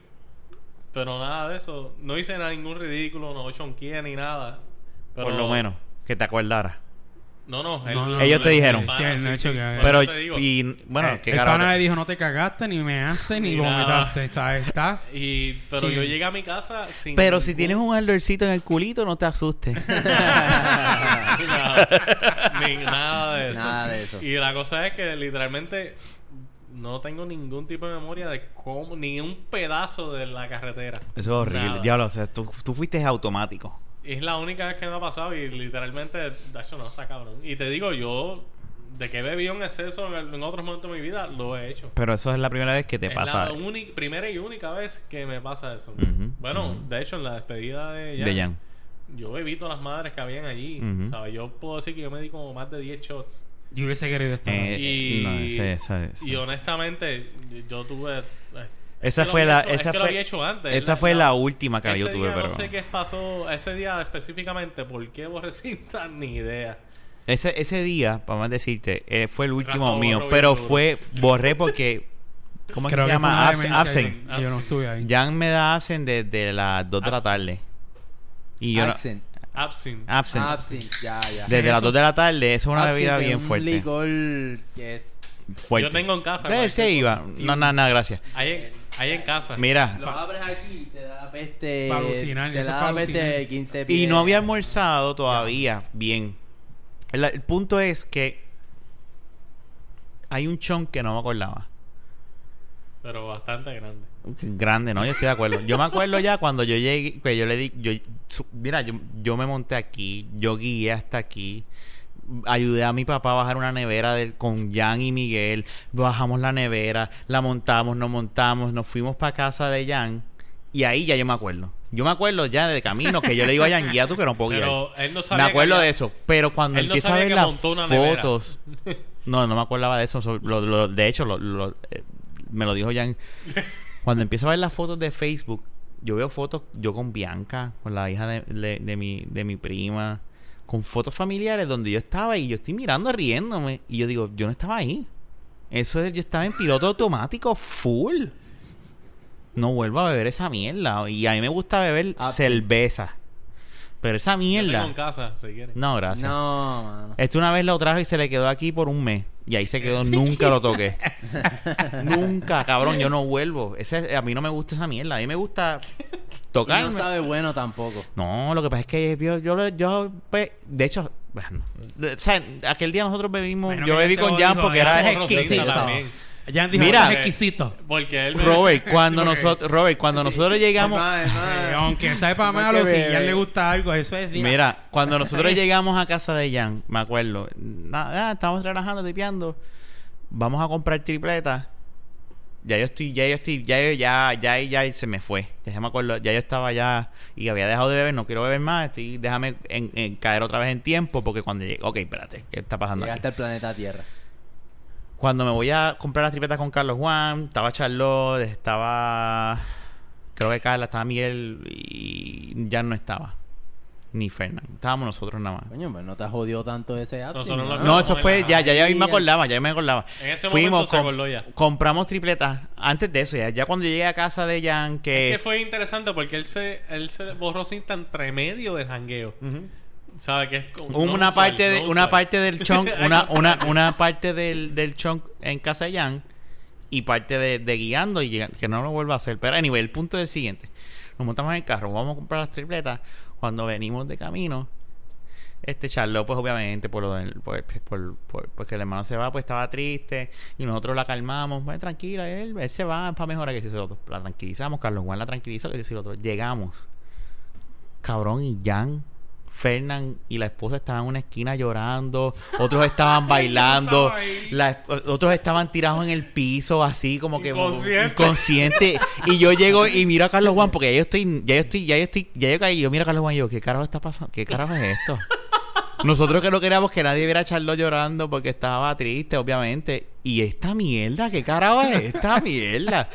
Pero nada de eso, no hice nada, ningún ridículo, no chonqué ni nada. Pero, Por lo menos, que te acordaras. No, no, él- No, no, Ellos te dijeron. pana, Sí, él no ha hecho que- por Pero, y bueno, Eh, qué el carajo. pana le dijo, no te cagaste, ni measte, ni Ni vomitaste. ¿Sabes? Estás... Y, pero Sí. yo llegué a mi casa sin. Pero si tienes un ardorcito en el culito, no te asustes. nada, ni nada de eso. Nada de eso. Y la cosa es que literalmente no tengo ningún tipo de memoria de cómo, ni un pedazo de la carretera. Eso es horrible. Nada. Diablo, o sea, tú, tú fuiste automático. Es la única vez que me ha pasado y literalmente, Dacho, no, está cabrón. Y te digo, yo, de que he bebido en exceso en, en otros momentos de mi vida, lo he hecho. Pero eso es la primera vez que te es pasa. la única, primera y única vez que me pasa eso. Ujú, bueno, ujú. de hecho, en la despedida de Jan, De Jan. yo bebí todas las madres que habían allí. Ujú. ¿sabes? Yo puedo decir que yo me di como más de 10 shots. Yo hubiese querido estar ahí. Eh, Y, no, ese- ese- ese. y honestamente, yo tuve. Esa es que fue la. hecho- Esa es que fue, había hecho antes. esa fue la última que yo tuve, pero. No sé qué pasó ese día específicamente, por qué borrecita, ni idea. Ese, ese día, vamos a decirte, eh, fue el último Rafa mío, borró pero duro. fue. Borré porque. ¿Cómo es que Creo se que fue una llama? Abs- demencia Absent. que- que Yo no estuve ahí. Jan me da Absent desde las 2 de la tarde. Y yo no- Accent. Absinthe. Absent. Absinthe, ya, ya. Desde las Eso. 2 de la tarde, eso es una Absinthe bebida es bien un fuerte. licor que es... fuerte. Yo tengo en casa, cualquier iba. No, nada, nada, gracias. Ahí, ahí en casa. Mira, Lo abres aquí y te da la peste... Pa' alucinar, Te da la peste alucinar. de 15 y pies. no había almorzado todavía bien. El, el punto es que hay un chon que no me acordaba. Pero bastante grande. Grande, ¿no? Yo estoy de acuerdo. Yo me acuerdo ya cuando yo llegué, que yo le di, yo, su- mira, yo, yo me monté aquí, yo guié hasta aquí, ayudé a mi papá a bajar una nevera del, con Jan y Miguel, bajamos la nevera, la montamos, nos montamos, nos fuimos para casa de Jan y ahí ya yo me acuerdo. Yo me acuerdo ya de camino que yo le digo a Jan, guía tú que no puedo. Pero él no Me acuerdo que de eso, pero cuando Él no a ver las fotos, no, no me acordaba de eso. so- lo- lo- de hecho, lo- lo- eh, me lo dijo Jan. Cuando empiezo a ver las fotos de Facebook, yo veo fotos yo con Bianca, con la hija de, de- de mi, de mi prima, con fotos familiares donde yo estaba y yo estoy mirando riéndome. Y yo digo, yo no estaba ahí. Eso es, yo estaba en piloto automático full. No vuelvo a beber esa mierda. Y a mí me gusta beber Ah, cerveza. Pero esa Yo tengo en mierda. casa, si quieres. No, gracias. No, mano. Este una vez lo trajo y se le quedó aquí por un mes. Y ahí se quedó, nunca lo toqué. nunca, cabrón, yo no vuelvo. Ese, a mí no me gusta esa mierda. A mí me gusta Y tocarme. no sabe bueno tampoco. No, lo que pasa es que yo, yo, lo- yo, pues, de hecho, bueno, o sea, aquel día nosotros bebimos, Bueno, yo bebí ya te con Jan porque era exquisito. Jan dijo, Mira. "Esto es exquisito. Porque él me- Robert, cuando Sí, porque- nosotros, Robert, cuando nosotros llegamos, aunque sabe para No hay malo, si ya le gusta algo, eso es... Mira, cuando nosotros llegamos a casa de Jan, me acuerdo, nada, ah, estábamos relajando, tipeando, vamos a comprar tripletas. Ya yo estoy, ya yo estoy, ya yo- ya, ya, ya, se me fue. Ya me acuerdo, ya yo estaba ya y había dejado de beber, no quiero beber más, estoy, déjame en- en caer otra vez en tiempo porque cuando llegué, ok, espérate, ¿qué está pasando aquí? Llegaste al planeta Tierra. Cuando me voy a comprar las tripletas con Carlos Juan, estaba Charlotte, estaba. Creo que Carla, estaba Miguel y ya no estaba. Ni Fernán. Estábamos nosotros nada más. Coño, pues no te has jodido tanto ese absinthe, Nosotros lo- mano. No, eso fue, ya, ya, ya me acordaba, ya me acordaba. En ese Fuimos, momento se com- acordó ya. compramos tripletas. Antes de eso, ya, ya cuando llegué a casa de Jan, que. Es que fue interesante porque él se, él se borró cinta entre medio del jangueo. ¿Sabe? Que es como- no una usual, parte de, no una usual. parte del chunk, una, una, una parte del, del chunk en casa de Jan y parte de, de guiando y que no lo vuelva a hacer. Pero anyway, el punto es el siguiente. Nos montamos en el carro, vamos a comprar las tripletas. Cuando venimos de camino, este Charlo, pues obviamente, por lo del, por, por, por- porque el hermano se va, pues estaba triste. Y nosotros la calmamos, pues tranquila, él, él se va para mejorar que si otro. La tranquilizamos, Carlos Juan la tranquilizó, que si otro. Llegamos. Cabrón, y Jan, Fernán y la esposa estaban en una esquina llorando, otros estaban bailando, la otros estaban tirados en el piso, así como que Inconsciente. inconsciente. y yo llego y miro a Carlos Juan, porque ya yo estoy, ya yo estoy, ya yo estoy, ya yo caí, yo miro a Carlos Juan y yo, ¿qué carajo está pasando? ¿Qué carajo es esto? Nosotros que no queríamos que nadie viera a Charlotte llorando porque estaba triste, obviamente. Y esta mierda, ¿qué carajo es esta mierda?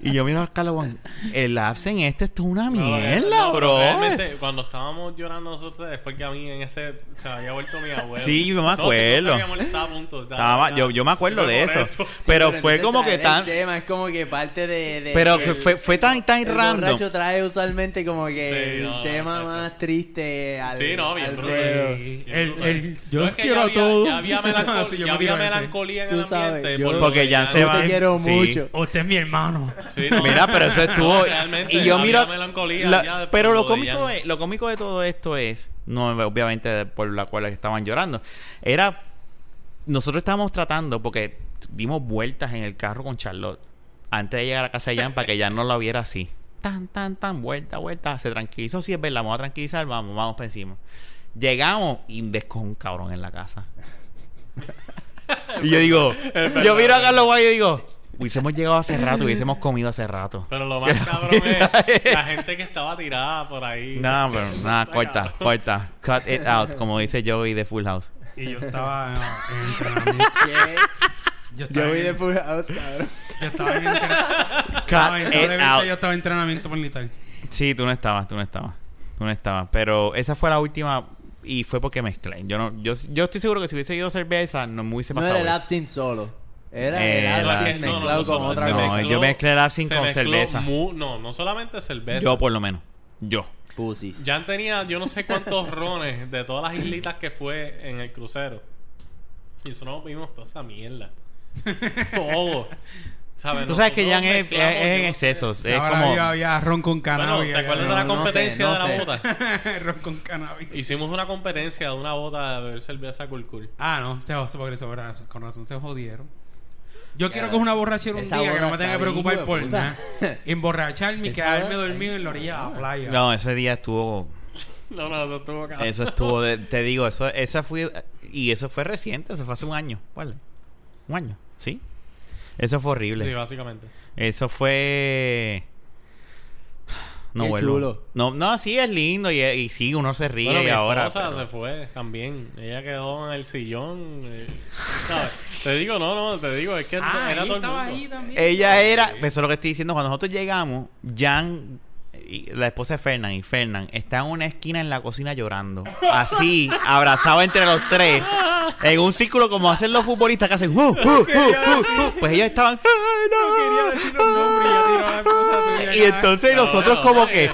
Y yo miro a Carlos Juan, el absent este, esto es una eh, mierda, no, bro. Realmente, cuando estábamos llorando nosotros, después que a mí en ese se había vuelto mi abuelo. Sí, yo me acuerdo. sí, no estaba a punto. Estaba- yo, yo me acuerdo de Por eso. Pero fue entonces como que tan... El tema es como que parte de. de- Pero el- fue, fue tan, tan el random. borracho trae usualmente como que Sí, el no, tema más triste al. Sí, no, bien al. Sí, el, el, yo quiero todos. Ya había, Sí, melancolía en el ambiente. Por Porque ya se Yo va. te quiero Sí. mucho. Usted es mi hermano. Sí, no. Mira, pero eso estuvo. Realmente, y yo había miro. melancolía la- ya después pero lo cómico, Jan. es, lo cómico de todo esto es, no obviamente por la cual estaban llorando, era. Nosotros estábamos tratando, porque dimos vueltas en el carro con Charlotte antes de llegar a casa de Jan para que Jan no la viera así. Tan, tan, tan, vuelta, vuelta. Se tranquilizó. Sí, es verdad, vamos a tranquilizar, vamos, vamos para encima. Llegamos y descon un cabrón en la casa. y yo digo, yo miro a Carlos Guay y digo, hubiésemos llegado hace rato, hubiésemos comido hace rato. Pero lo más cabrón es la gente que estaba tirada por ahí. No, pero nada, corta, corta. Cut it out, como dice Joey de Full House. Y yo estaba en, en entrenamiento. Yo estaba Yo voy en- de Full House, cabrón. Yo estaba en entrenamiento. Cut it Lamentablemente yo estaba en entrenamiento militar. Sí, tú no estabas, tú no estabas. Tú no estabas. Pero esa fue la última y fue porque mezclé. Yo no, yo, yo estoy seguro que si hubiese ido cerveza no me hubiese No pasado. era el eso. absinthe solo. Era Eh, el absinthe No, no, mezclado no, con no, otra no, cosa. yo mezclé el absinthe con cerveza. mu- no, no solamente cerveza. Yo por lo menos. Yo. Pussies. Jan tenía yo no sé cuántos rones de todas las islitas que fue en el crucero. Y nosotros vimos toda esa mierda. Todo. ¿Sabes? Tú sabes que Jan es, es- en excesos. Es Ahora como... yo había ron con Bueno, cannabis. ¿te acuerdas de la No, no sé, competencia no de la bota? ron con cannabis. Hicimos una competencia de una bota de beber cerveza cool cool. Ah, no, chavos, porque eso, ¿verdad? con razón se jodieron. Yo quiero coger una borrachera un día que no me tenga que preocupar por nada. Emborracharme y quedarme dormido en la orilla de la playa. No, ese día estuvo... No, no, eso estuvo cabrón. Eso estuvo, de- te digo, eso, esa fue, y eso fue reciente, eso fue hace un año, ¿cuál? Un año, ¿sí? Eso fue horrible. Sí, básicamente. Eso fue... No Qué vuelvo. chulo. No, no, sí es lindo y, y sí, uno se ríe Bueno, y mi ahora. pero- se fue también. Ella quedó en el sillón. eh, ¿sabes? Te digo, no, no, te digo, es que Ah, era todo el estaba mundo. ahí también. Ella era, eso es lo que estoy diciendo, cuando nosotros llegamos, Jan, y la esposa de Fernán y Fernán, está en una esquina en la cocina llorando. Así, abrazado entre los tres. En un círculo como hacen los futbolistas que hacen. "Uh, uh, uh, uh, uh". Pues ellos estaban. Y entonces No, nosotros no, como que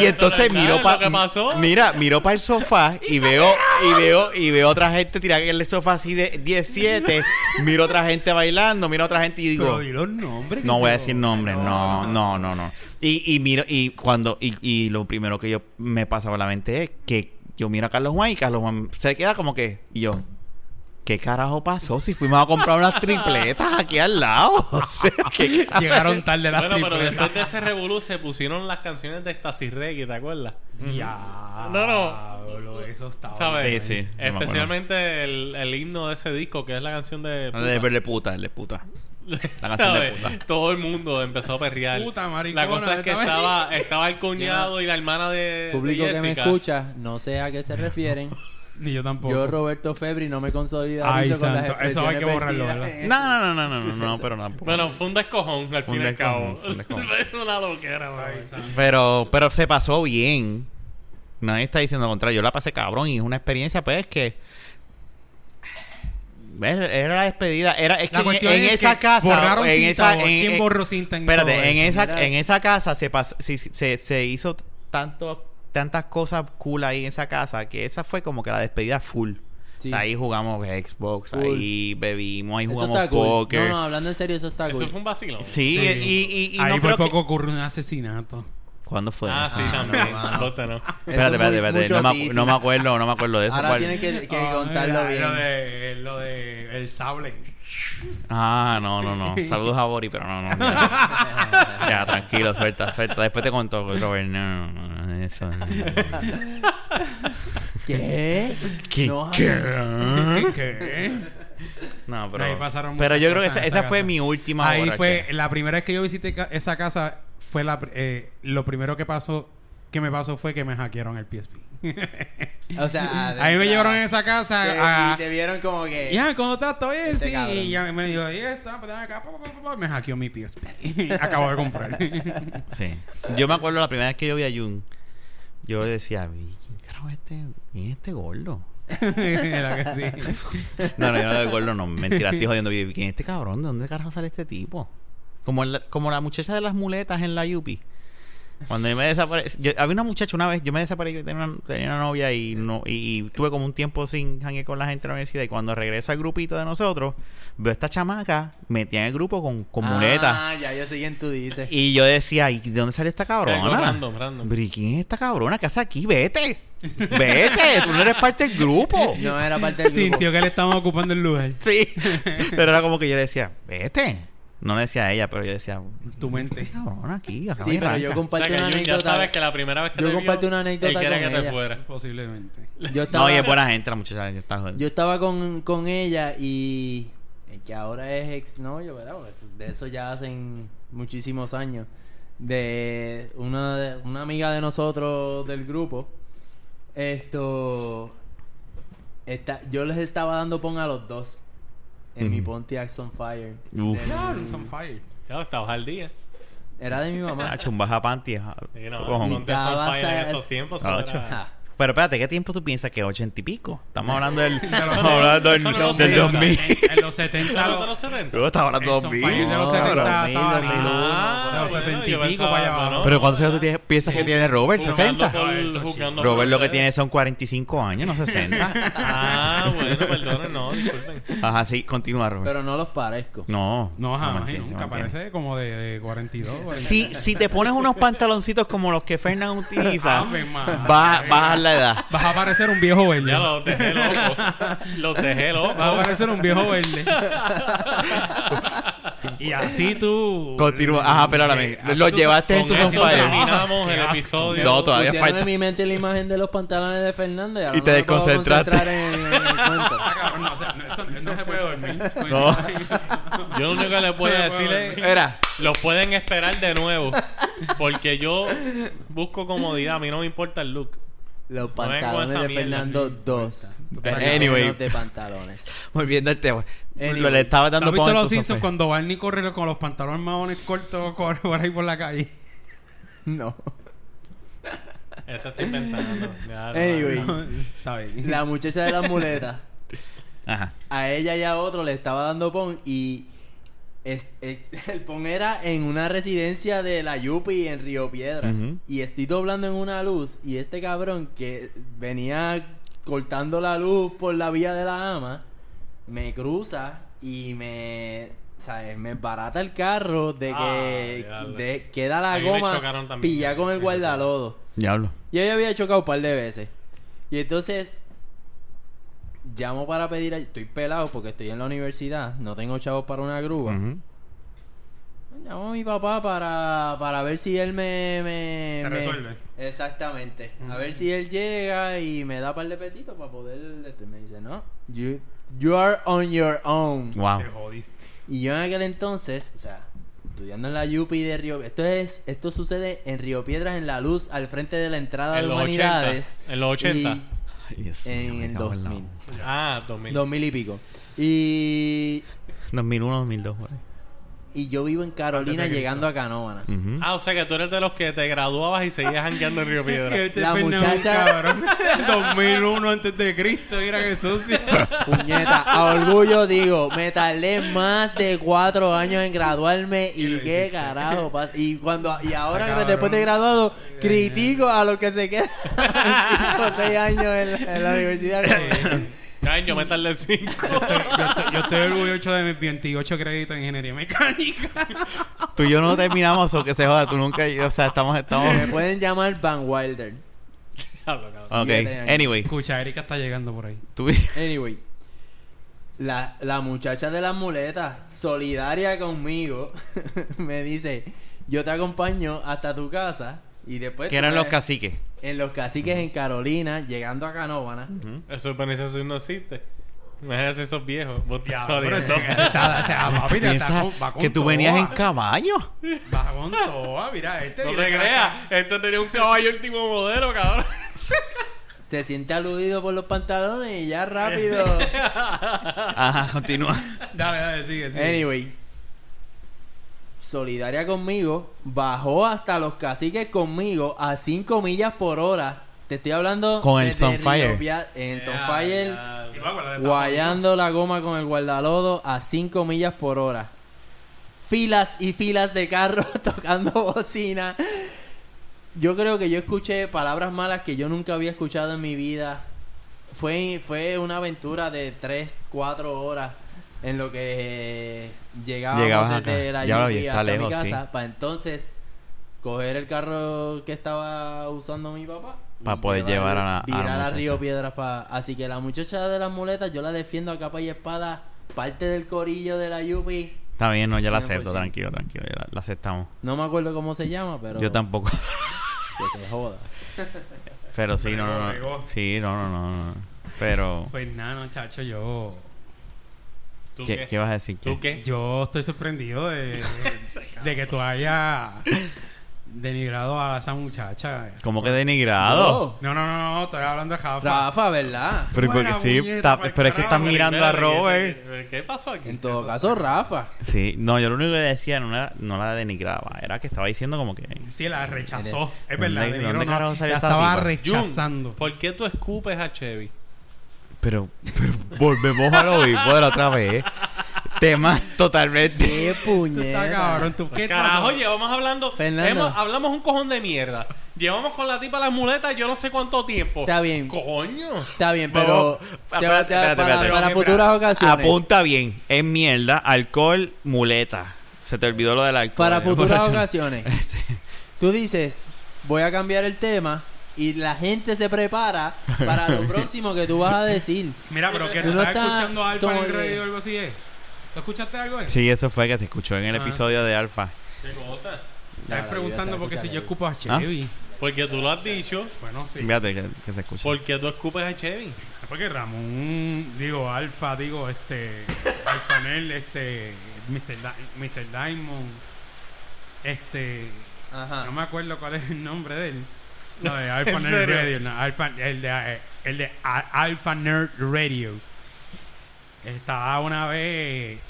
y entonces nada, para lo que pasó. mira miró para el sofá y veo y veo y veo otra gente tirada en el sofá así de 17 miro otra gente bailando miro otra gente y digo Pero di los nombres. no voy a decir nombres, no, no, no, no. Y, y miro, y cuando, y, y lo primero que yo me pasa por la mente es que yo miro a Carlos Juan y Carlos Juan se queda como que, y yo, ¿qué carajo pasó? Si fuimos a comprar unas tripletas aquí al lado. O sea. Llegaron tarde las Bueno, pero tripletas. después de ese revolú se pusieron las canciones de Stacy Reggae, ¿te acuerdas? Ya. No, no. Eso estaba. ¿Sabes? Sí, sí. Especialmente el, el himno de ese disco, que es la canción de... El de, de puta, el de puta. La canción de ¿Sabes? puta. Todo el mundo empezó a perrear. Puta, maricona, la cosa es que estaba, estaba el cuñado y la hermana de, Público de que me escucha, no sé a qué se refieren. Ni yo tampoco. Yo, Roberto Febri, no me Ay, consolidarizo con las santo, eso hay que borrarlo, ¿verdad? No, no, no, no, no, no, no, pero tampoco. Bueno, fue un descojón al fin y al cabo. Fue una loquera, güey. Pero, pero se pasó bien. Nadie está diciendo lo contrario. Yo la pasé cabrón y es una experiencia, pues, que. Era la despedida. Era, es que en, es esa que casa. borraron en cinta, esa, en- ¿quién borró cinta en Espérate, todo en eso? esa, en esa casa se pasó, se, se hizo tanto, tantas cosas cool ahí en esa casa que esa fue como que la despedida full. Sí. O sea, ahí jugamos Xbox, ahí bebimos, ahí Eso jugamos cool. póker. No, no, hablando en serio, eso está Eso cool. fue un vacilón. Sí, Sí. y, y, y Ahí no fue creo que- poco ocurrió un asesinato. ¿Cuándo fue? Ah, eso? sí, Ah, también. no. Eso Espérate, es espérate, espérate. No me, no acuerdo, no me acuerdo de eso. Ahora ¿Cuál? tienes que, que Ah, contarlo mira, bien. Lo de, lo de el sable. Ah, no, no, no. Saludos a Bori, pero no, no. Ya, Ya, tranquilo, suelta, suelta. Después te cuento, Robert. No, no, no, eso. ¿Qué? ¿Qué? No, ¿Qué? ¿Qué? No, pero. Ahí pasaron pero yo creo que esa, en esa esa fue mi última Ahí fue la primera vez que yo visité ca- esa casa fue la eh, lo primero que pasó que me pasó fue que me hackearon el PSP. O sea, A mí me llevaron en esa casa Te- a... y te vieron como que. Ya, ¿cómo estás? ¿Todo bien? Este sí. cabrón. Y ya me dijo, y esto, pues acá, pa, pa, pa, pa, me hackeó mi PSP. Acabo de comprar. Sí. Yo me acuerdo la primera vez que yo vi a Jun, yo decía, "Vi, ¿quién carajo es este? ¿Quién es este gordo? Era que sí. No, no, yo no de gordo, no. Mentira, estoy jodiendo. ¿Quién es este cabrón? ¿De dónde carajo sale este tipo? Como, el- como la muchacha de las muletas en la Yupi. Cuando yo me desaparecí... yo- había una muchacha una vez, yo me desaparecí, tenía una, tenía una novia y no y, y tuve como un tiempo sin janguear con la gente de la universidad. Y cuando regreso al grupito de nosotros, veo a esta chamaca metida en el grupo con, con muletas. Ah, ya yo sé quién tú dices. Y yo decía, ¿y de dónde sale esta cabrona? random, random. Pero ¿y quién es esta cabrona que hace aquí? Vete. Vete. Tú no eres parte del grupo. No era parte del grupo. Sintió que le estaban ocupando el lugar. Sí. Pero era como que yo le decía, vete. No le decía a ella, pero yo decía, Tu mente. cabrona aquí, acá Sí, pero yo arranca". O sea comparto una Jun, ya anécdota. sabes que la primera vez que Yo te comparto una anécdota con que te fuera. Posiblemente. Yo estaba, No, y es buena gente la muchacha. yo estaba- yo estaba con, con ella y el que ahora es ex novio, ¿verdad? De eso ya hacen muchísimos años. De una, de- una amiga de nosotros del grupo. Esto. Esta, yo les estaba dando pon a los dos. En mi Ujú. Pontiac Sunfire. Uf. Claro, on fire. Claro, estabas al día. Era de mi mamá. Ah, chumbaja panty. ajá. Sí, no, Sunfire en esos tiempos. Ah. Pero espérate, ¿qué tiempo tú piensas que es ochenta y pico? Estamos hablando del, los- estamos hablando del, del sé, En, 2000. en los 70 ¿Claro, de los, los 70? Yo estaba hablando de 2000. Sunfire de los No, 70 2000, estaba 2001, Ah, de los bueno, 70 y pico pensaba, para allá Pero ¿cuántos años tú tienes- piensas que tiene Robert? Jugando 60. por- jugando Robert lo que tiene son 45 años, no 60. Ah, bueno, perdón, no, disculpen. Ajá, sí, continúa, Robert. Pero no los parezco. no. No, jamás nunca. Parece como de, de 42. Si, si te pones unos pantaloncitos como los que Fernán utiliza, vas a la edad. Vas a parecer un viejo verde. Ya los dejé locos. Los dejé locos. Vas a parecer un viejo verde. y así tú. Continúa. Ajá, pero ahora me- lo tú- llevaste en tu terminamos el episodio. No, todavía Pusieron falta. en mi mente la imagen de los pantalones de Fernando y, ahora Y te no me puedo desconcentraste. concentrar en, en el cuento. Ah, cabrón, no, o sea, no, eso no se puede dormir. No. Yo lo único que les voy a No decir puedo es... Era. Los pueden esperar de nuevo. Porque yo busco comodidad. A mí no me importa el look. Los pantalones de Fernando no 2. Anyway. de pantalones. Volviendo al tema. Anyway. Lo le estaba ¿Tú has dando visto los Simpsons Sunfire. cuando Barney corre con los pantalones maones cortos corre por ahí por la calle? No. Esta estoy inventando. No, Anyway, Está bien. la muchacha de las muletas, Ajá. a ella y a otro le estaba dando pon y es- es- el pon era en una residencia de la Yupi en Río Piedras. Y estoy doblando en una luz y este cabrón que venía cortando la luz por la vía de la ama me cruza y me ¿sabes? me barata el carro de Ah, que de, queda la goma pillada con el guardalodo. Diablo. Y ella había chocado un par de veces. Y entonces llamo para pedir, estoy pelado porque estoy en la universidad, no tengo chavos para una grúa. Llamo a mi papá para, para ver si él me... me Te me- resuelve. Exactamente. A ver si él llega y me da un par de pesitos para poder... este, me dice, no, you, you are on your own. Wow. Te jodiste. Y yo en aquel entonces, o sea, estudiando en la Yupi de Río... Esto es esto sucede en Río Piedras, en la luz, al frente de la entrada En de los Humanidades. 80. En los 80. Y Ay, Dios mío, en me el cago en la 2000. boca. Ah, 2000. 2000 y pico. Y... 2001, 2002, por ahí. Y yo vivo en Carolina llegando a Canóvanas. Ah, o sea que tú eres de los que te graduabas y seguías jangueando en Río Piedra. Este La muchacha- cabrón. 2001 antes de Cristo. Mira qué sucio. Puñeta, a orgullo digo, me tardé más de cuatro años en graduarme y qué carajo pasa. Y cuando y ahora Ah, que cabrón. después de graduado, critico a los que se quedan cinco o seis años en, la- en la universidad. Ay, yo me tardé 5. Yo estoy, yo orgulloso de mis 28 créditos en ingeniería mecánica. Tú y yo no terminamos o que se joda. Tú nunca... O sea, estamos... estamos... Me pueden llamar Van Wilder. Ok. Anyway. Escucha, Erika está llegando por ahí. Tú... Anyway, la, la muchacha de las muletas, solidaria conmigo, me dice, yo te acompaño hasta tu casa y después... que eran me- los caciques. En los caciques en Carolina, llegando a Canóvana. Eso urbanización no existe. Imagínate esos viejos. Vos te este- que tú venías en caballo. Va con toa, mira este. No te creas. Esto tenía un caballo último modelo, cabrón. se siente aludido por los pantalones y ya rápido. Ajá, continúa. Dale, dale, sigue, sigue. Anyway, solidaria conmigo, bajó hasta los caciques conmigo a 5 millas por hora. Te estoy hablando Con el desde Sunfire. En el Sunfire, guayando la goma con el guardalodo a 5 millas por hora. Filas y filas de carros tocando bocina. Yo creo que yo escuché palabras malas que yo nunca había escuchado en mi vida. Fue, fue una aventura de 3, 4 horas en lo que llegábamos Llegabas desde acá. la Ya hasta lejos, mi sí. casa para entonces coger el carro que estaba usando mi papá y Pa' poder llevar a la- a la virar a, muchacha. Río Piedras pa- así que la muchacha de las muletas yo la defiendo a capa y espada parte del corillo de la Yupi Está bien, no, ya la 100%. acepto, tranquilo, tranquilo, ya la, la aceptamos. no me acuerdo cómo se llama pero Yo tampoco. que se joda Pero sí, no, no, no. Sí, no, no, no. no. Pero, Pues nada, no, chacho, yo... ¿Tú ¿qué, qué? qué vas a decir? ¿Tú qué? Yo estoy sorprendido de, de que tú hayas denigrado a esa muchacha. ¿Cómo que denigrado? No, no, no, no, estoy hablando de Rafa. Rafa verdad Pero, porque sí, está- pero es que estás mirando a Robert. ¿qué, qué pasó aquí? en todo caso Rafa Sí, no, yo lo único que decía no, era, no la denigraba, era que estaba diciendo como que... Sí, la rechazó. Es ¿Dónde- verdad, dónde denigró, no, la esta estaba tipa? rechazando. ¿por qué tú escupes a Chevy? Pero, pero volvemos a lo mismo de la otra vez. Temas totalmente... qué Está puñeta cabrón, tú qué Carajo, pasó? llevamos hablando. Fernando. hemos- hablamos un cojón de mierda. Llevamos con la tipa las muletas yo no sé cuánto tiempo. Está bien. Coño. está bien pero Vamos. te- Espérate, te- espérate, para, espérate. para futuras ocasiones Apunta bien, es mierda, alcohol, muleta. Se te olvidó lo del alcohol. para futuras ocasiones tú dices voy a cambiar el tema y la gente se prepara para lo próximo que tú vas a decir Mira, pero que Tú no estás escuchando Alfa en el radio o algo así, ¿eh? ¿Tú escuchaste algo, eh? Sí, eso fue que te escuchó en el Ah. episodio de Alfa. ¿Qué cosa? Estás No, preguntando porque si yo escupo a Chevy. Porque tú lo has dicho. Bueno, sí. Fíjate que, que se escucha. ¿Por qué tú escupes a Chevy? Porque Ramón, digo, Alfa, digo, este, Alfanel, este, Mr. Di- Mr. Diamond, este, Ajá. no me acuerdo cuál es el nombre de él. No, de Alpha ¿En Nerd serio? Radio, no, Alpha, el de, eh, el de A- Alpha Nerd Radio. Estaba una vez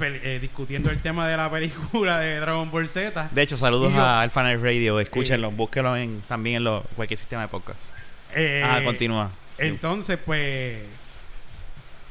eh, discutiendo el tema de la película de Dragon Ball Z. De hecho, saludos yo- a Alpha Night Radio. Escúchenlo, búsquenlo en, también en lo, cualquier sistema de podcast. Eh, ah, continúa. Entonces, pues,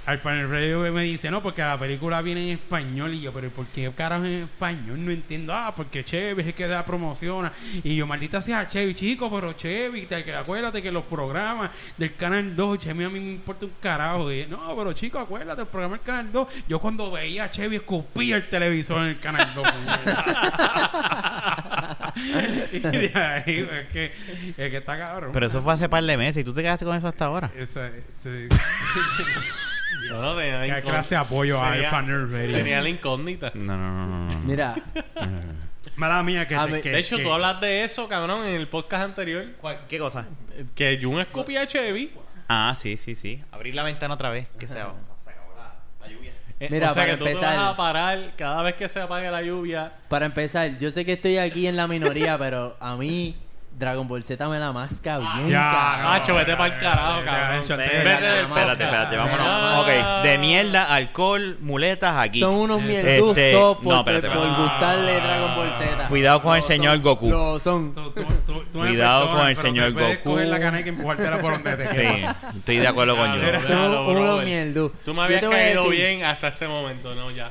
Alpha Nerd Radio me dice, no, porque la película viene en español. Y yo, pero ¿por qué carajo en español? No entiendo. Ah, porque Chevy es el que la promociona. Y yo, maldita sea Chevy, chico, pero Chevy, te, que acuérdate que los programas del Canal 2, Chevy a mí me importa un carajo. Y, no, pero chico, acuérdate, el programa del Canal 2. Yo cuando veía a Chevy escupía el televisor en el Canal 2. puñeta. y de ahí, es que, es que está cabrón. Pero eso fue hace par de meses y tú te quedaste con eso hasta ahora. Esa- ese- Yo no tenía ¿Qué clase de apoyo a Tenía- Alpha Nerd Radio? Tenía la incógnita. No, no, no, no. no. mira Mala mía que, A te- mí- que- De hecho, que- tú hablas de eso, cabrón, en el podcast anterior. ¿Qué cosa? Que Jun escupía a Chevy. Ah, sí, sí, sí. Abrir la ventana otra vez. Que sea. Eh, Mira, o sea para que tú te empezar- vas a parar cada vez que se apague la lluvia. para empezar yo sé que estoy aquí en la minoría pero a mí Dragon Ball Z me la masca bien Ya, cabrón. vete pa'l ya, carajo, cabrón. Vete del Espérate, espérate, vámonos. Ah. Ok, de mierda, alcohol, muletas aquí. Son unos Este, mierdustos por, no, espérate, por espérate. gustarle Dragon Ball Z. Cuidado con el Lo señor son, Goku. Lo son. Tú- tú- tú- tú me Cuidado con el señor te Goku. coger la y empujártela por donde te Sí, estoy de acuerdo con yo. Son unos mierdus. Tú me habías caído bien hasta este momento, no, ya.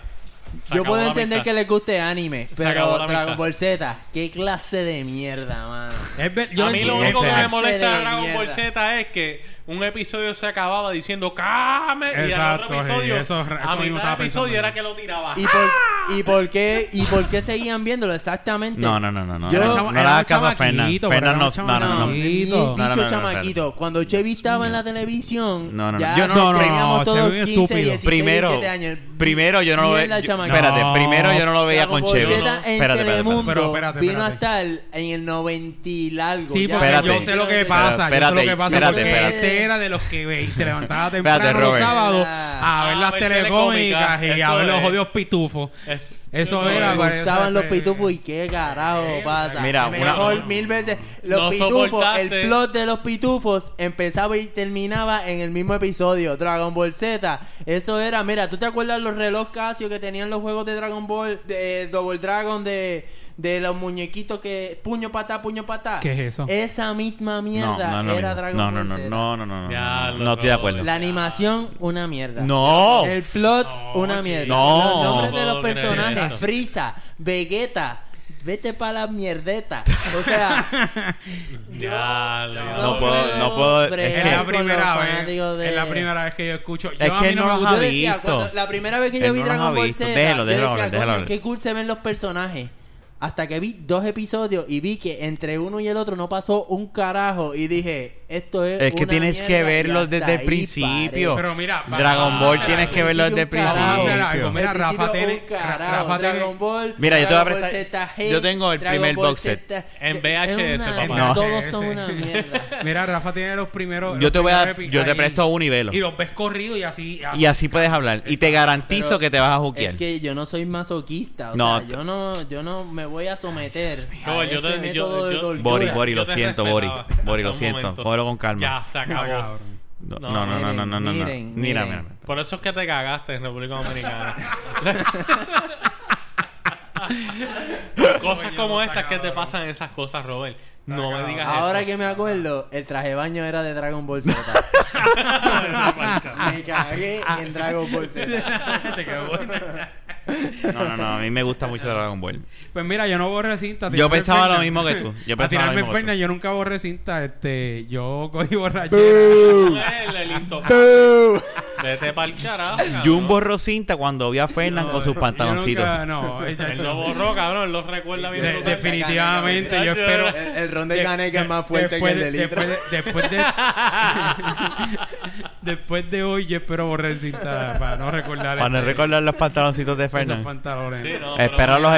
Se Yo puedo entender amistad. que les guste anime, pero Dragon. Ball Z, qué clase de mierda, mano. Es ver- yo a mí lo único que me molesta de Dragon Ball. Z es que un episodio se acababa diciendo ¡Came! y el Exacto, otro episodio, sí, eso- eso a mitad del episodio era que lo tiraba. ¿Y por, y por qué y por qué seguían viéndolo exactamente? No, no, no, no. no Yo- no, Era no era hagas caso a Fernan. Fernan no, no, no, No, dicho No, no, no, no, chamaquito. Cuando Chevy estaba en la televisión, No, no, no. ya Yo no- no, no, teníamos todos Chevy es 15, estúpido. 16, Primero, 17 años. primero yo no lo Mierda, Espérate, primero yo no lo veía con Chevy. Espérate, espérate, Telemundo espérate. Pero espérate, vino a estar en el 90 y largo. Sí, ya. porque Espérate. yo sé lo que pasa. yo sé Espérate, lo que pasa espérate, porque espérate. este era de los que ve y se levantaba temprano Espérate, los sábados Ah, a ver a las telecómicas y a ver eso los es. jodidos pitufos. Es- Eso Me era. Me gustaban los pitufos y qué carajo eh, pasa. mira, una- Mejor mil veces. Los No pitufos, soportaste. el plot de los pitufos empezaba y terminaba en el mismo episodio. Dragon Ball Z. Eso era, mira, ¿tú te acuerdas los reloj Casio que tenían los juegos de Dragon Ball, de Double Dragon, de, de los muñequitos que puño patá, puño patá? ¿Qué es eso? Esa misma No, mierda no, no, era no, Dragon no, Ball no, no, no, no, no, no, Ya, no, no estoy de acuerdo. La animación, una mierda. No. El plot, No, una mierda. No. Los nombres de No los personajes. Frieza, Vegeta, vete para la mierdeta. O sea, Ya, lo- No puedo- no puedo- es la primera vez. de- Es la primera vez que yo escucho. Yo Es a que mí no no los ha yo decía, visto. cuando- la primera vez que yo Él vi no Dragon Ball visto. Z, hablar, déjelo coño, hablar. qué cool se ven los personajes. Hasta que vi dos episodios y vi que entre uno y el otro no pasó un carajo. Y dije, esto es Es que una tienes que mierda, y verlo hasta desde el principio. Pero mira, Dragon Ball tienes que verlo desde el principio. Mira, Rafa tiene. un carajo, Rafa tiene. Dragon Ball, Mira, yo te voy a prestar- yo tengo el Dragon primer Ball box set. En VHS, una- papá. No. Todos son una mierda. Mira, Rafa tiene los primeros. Yo te voy a, yo te presto ahí. un y velo. Y los ves corrido y así. Y así puedes hablar. Y te garantizo que te vas a juquear. Es que yo no soy masoquista, o No, sea, yo no, yo no me voy a someter. Bori, Bori, lo siento, Bori. Bori, lo siento. Con calma. Ya, se acabó. No, No, no, no, no, no, no, no. miren, Mira, miren. mira. Por eso es que te cagaste en República Dominicana. cosas como estas que te pasan esas cosas, Robert. No me digas Ahora eso. que me acuerdo, el traje de baño era de Dragon Ball Z. me cagué en Dragon Ball Z. Te quedó bueno. No, no, no. A mí me gusta mucho Dragon Ball. Pues mira, yo no borré cinta. Yo pensaba lo mismo que tú. Yo a pensaba lo tirarme mismo que Fernan, yo nunca borré cinta. Este, yo cogí borrachera. Vete pa'l carajo. Jun borró cinta cuando vio a Fernan con sus pantaloncitos. nunca- no, Él lo borró, cabrón. Lo recuerda bien. De- definitivamente, yo espero. El, el ron de de- es más fuerte después que el de- de litro. Después de, después de, después de hoy, yo espero borrar cinta para no recordar. Para no este- recordar los pantaloncitos de Fernan. pantalones. Sí, no, mira,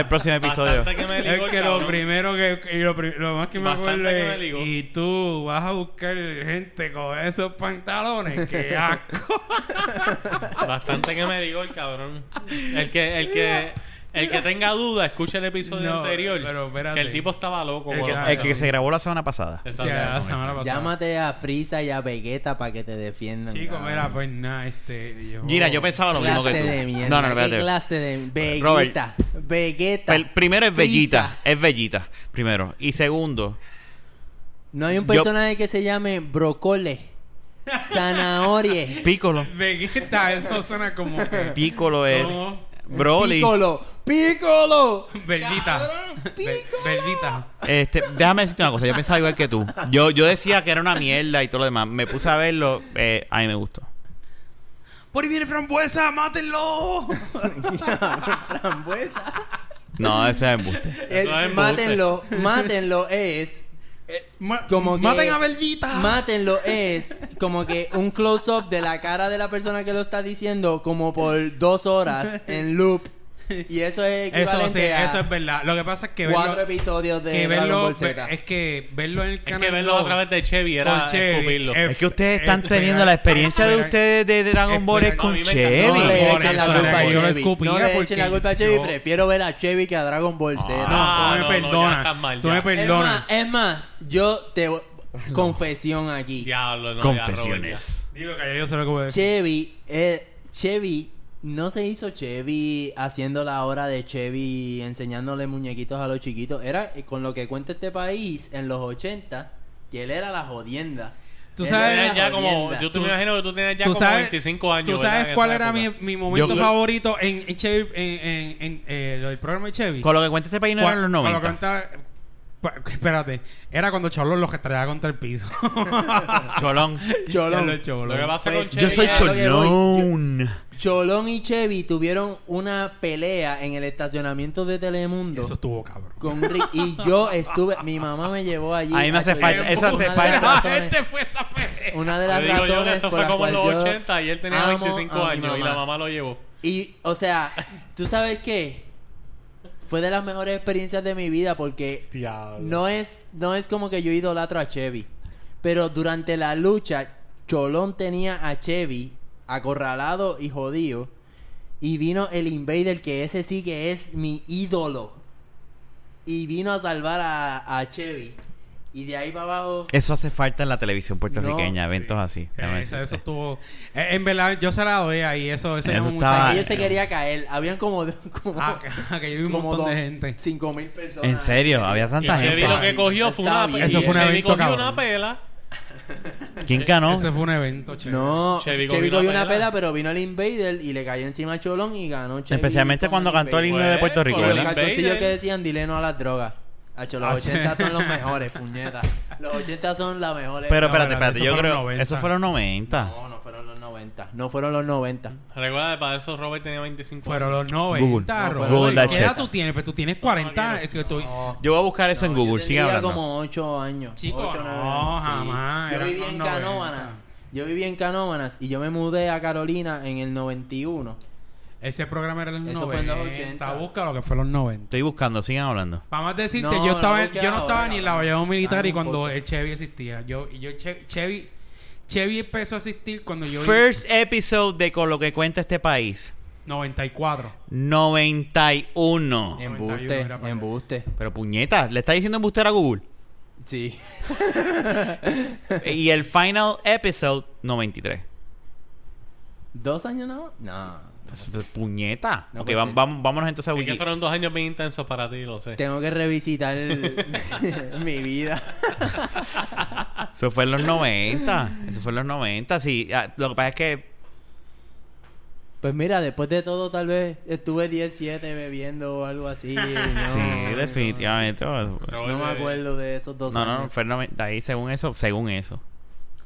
el próximo episodio. bastante que me ligó Es que lo primero que y lo, más que me acuerdo que me es ligó. y tú vas a buscar gente con esos pantalones qué asco Bastante que me digo el cabrón. El que, el que, el que tenga duda, escucha el episodio No, anterior. pero espérate. que el tipo estaba loco. El que- El se grabó la semana pasada. Sí, la semana pasada Llámate a Frieza y a Vegeta para que te defiendan. chico cabrón. mira pues nada este yo, Mira, yo pensaba lo mismo que clase tú. de mierda. No, no, no, ¿Qué espérate. clase de Vegeta? Robert. Vegeta. El primero es Frieza. Bellita. Es Bellita. Primero. Y segundo. No hay un Yo- personaje que se llame Brocole. Zanahoria. Piccolo. Vegeta eso suena como que Piccolo es. Broly. Piccolo. Piccolo. Verdita. Verdita Este, déjame decirte una cosa. Yo pensaba igual que tú. Yo, yo decía que era una mierda y todo lo demás. Me puse a verlo. eh, a mí me gustó. por ahí viene frambuesa mátenlo Frambuesa. No, ese es embuste. Eh, Eso es embuste. mátenlo. Mátenlo es. Ma- Como que- maten a Verdita Mátenlo es como que un close-up de la cara de la persona que lo está diciendo como por dos horas en loop. Y eso es eso equivalente sí a eso es verdad lo que pasa es que cuatro verlo episodios de que Dragon verlo Ball Z. es que verlo en el Es canal que verlo a través de Chevy era Chevy, escupirlo. eh, Es que ustedes están teniendo la experiencia de ustedes de Dragon Ball es con Chevy. No le echen la eso culpa a Chevy. No le echen la culpa a Chevy. Prefiero ver a Chevy que a Dragon Ball Z. no, Ah, tú me perdonas tú me Es perdonas más, es más, yo te confesión aquí. Diablo, no, ya, Confesiones. digo que yo sé lo que voy a decir Chevy, eh, Chevy no se hizo Chevy haciendo la hora de Chevy enseñándole muñequitos a los chiquitos. Era eh, con lo que cuenta este país en los 80 que él era la jodienda. Tú Él sabes- era Tenías la ya como, yo te me imagino que tú tenías ya ¿Tú como sabes- 25 años. ¿Tú sabes cuál era mi, mi momento Yo- favorito en, en Chevy, en, en, en, eh, lo del programa de Chevy? Con lo que cuenta este país no eran los con lo 90. que cuenta- espérate, era cuando Cholón los estrellaba contra el piso. Cholón. Cholón. Ya lo Cholón. Lo que pasa Pues, con Yo soy. Cholón. Cholón y Chevy tuvieron una pelea en el estacionamiento de Telemundo. Eso estuvo cabrón. Con Rick y yo estuve, mi mamá me llevó allí. A mí me hace falta- eso una hace de las falta. razones- Este fue esa pelea. Una de las yo razones eso por fue las como en los cuales yo 80 y él tenía amo 25 a mi años y la mamá lo llevó. Y, o sea, ¿tú sabes qué? Fue de las mejores experiencias de mi vida porque no es, no es como que yo idolatro a Chevy. Pero durante la lucha, Cholón tenía a Chevy acorralado y jodido. Y vino el Invader, que ese sí que es mi ídolo. Y vino a salvar a, a Chevy. Y de ahí para abajo. Eso hace falta en la televisión puertorriqueña, No, eventos así. Eh, Eso, estuvo. eh, en verdad, yo se la doy ahí. Eso, eso, Eso es estaba- Aquello se quería caer. Habían como. como Ah, que, que yo vi un montón de gente. Cinco mil personas. ¿En serio? Había tanta Chevy gente. lo que cogió fue una bien. Eso fue un Chevy evento, cogió una pela. ¿Quién ganó? Ese fue un evento, chévere. No, Chevy Chevy, cogió cogió una una pela. pero vino el Invader y le cayó encima a Cholón y ganó Chevy. Especialmente cuando cantó el himno de Puerto Rico, los que decían dile no a las drogas. Hacho, los Ah, 80 che. son los mejores, puñeta. Los 80 son la mejores. Pero No, espérate, espérate, Yo fueron creo... 90. Eso fueron 90. No, no fueron los 90. No fueron los 90. Recuerda, para eso Robert tenía 25 Fueron años. los 90, Google. No, Robert. fueron Google ¿Qué edad tú tienes? Pues tú tienes 40. No, es que tú- No. Yo voy a buscar eso en Google. yo Sigue hablando. como 8 años. Chico, Ocho, nueve no, años. jamás, Yo eran viví los en 90. Canóvanas. Yo viví en Canóvanas y yo me mudé a Carolina en el 91. Ese programa era en los Eso fue en 90. los 80. Busca lo que fue en los 90. Estoy buscando. Sigan hablando. Vamos a decirte, No, yo no estaba, busques yo no estaba ahora, ni en la. Bayamón Militar y cuando podcast. el Chevy existía. Yo, yo Che- Chevy, Chevy empezó a existir cuando yo First episode de Con lo que cuenta este país. 94. 91. 91 Embuste, para embuste. Pero puñeta, ¿le está diciendo embustero a Google? Sí. y el final episode, 93. ¿Dos años no? No. Pues, pues, puñeta. No ok, puede vam- ser. vámonos entonces a Es que Wiki. fueron dos años bien intensos para ti, lo sé. Tengo que revisitar mi vida. Eso fue en los 90. Eso fue en los 90. Sí, ah, lo que pasa es que Pues mira, después de todo, tal vez estuve 10-7 bebiendo o algo así. No, sí, definitivamente. No, no me acuerdo de esos dos No, años. no, fue el 90, ahí según eso, según eso.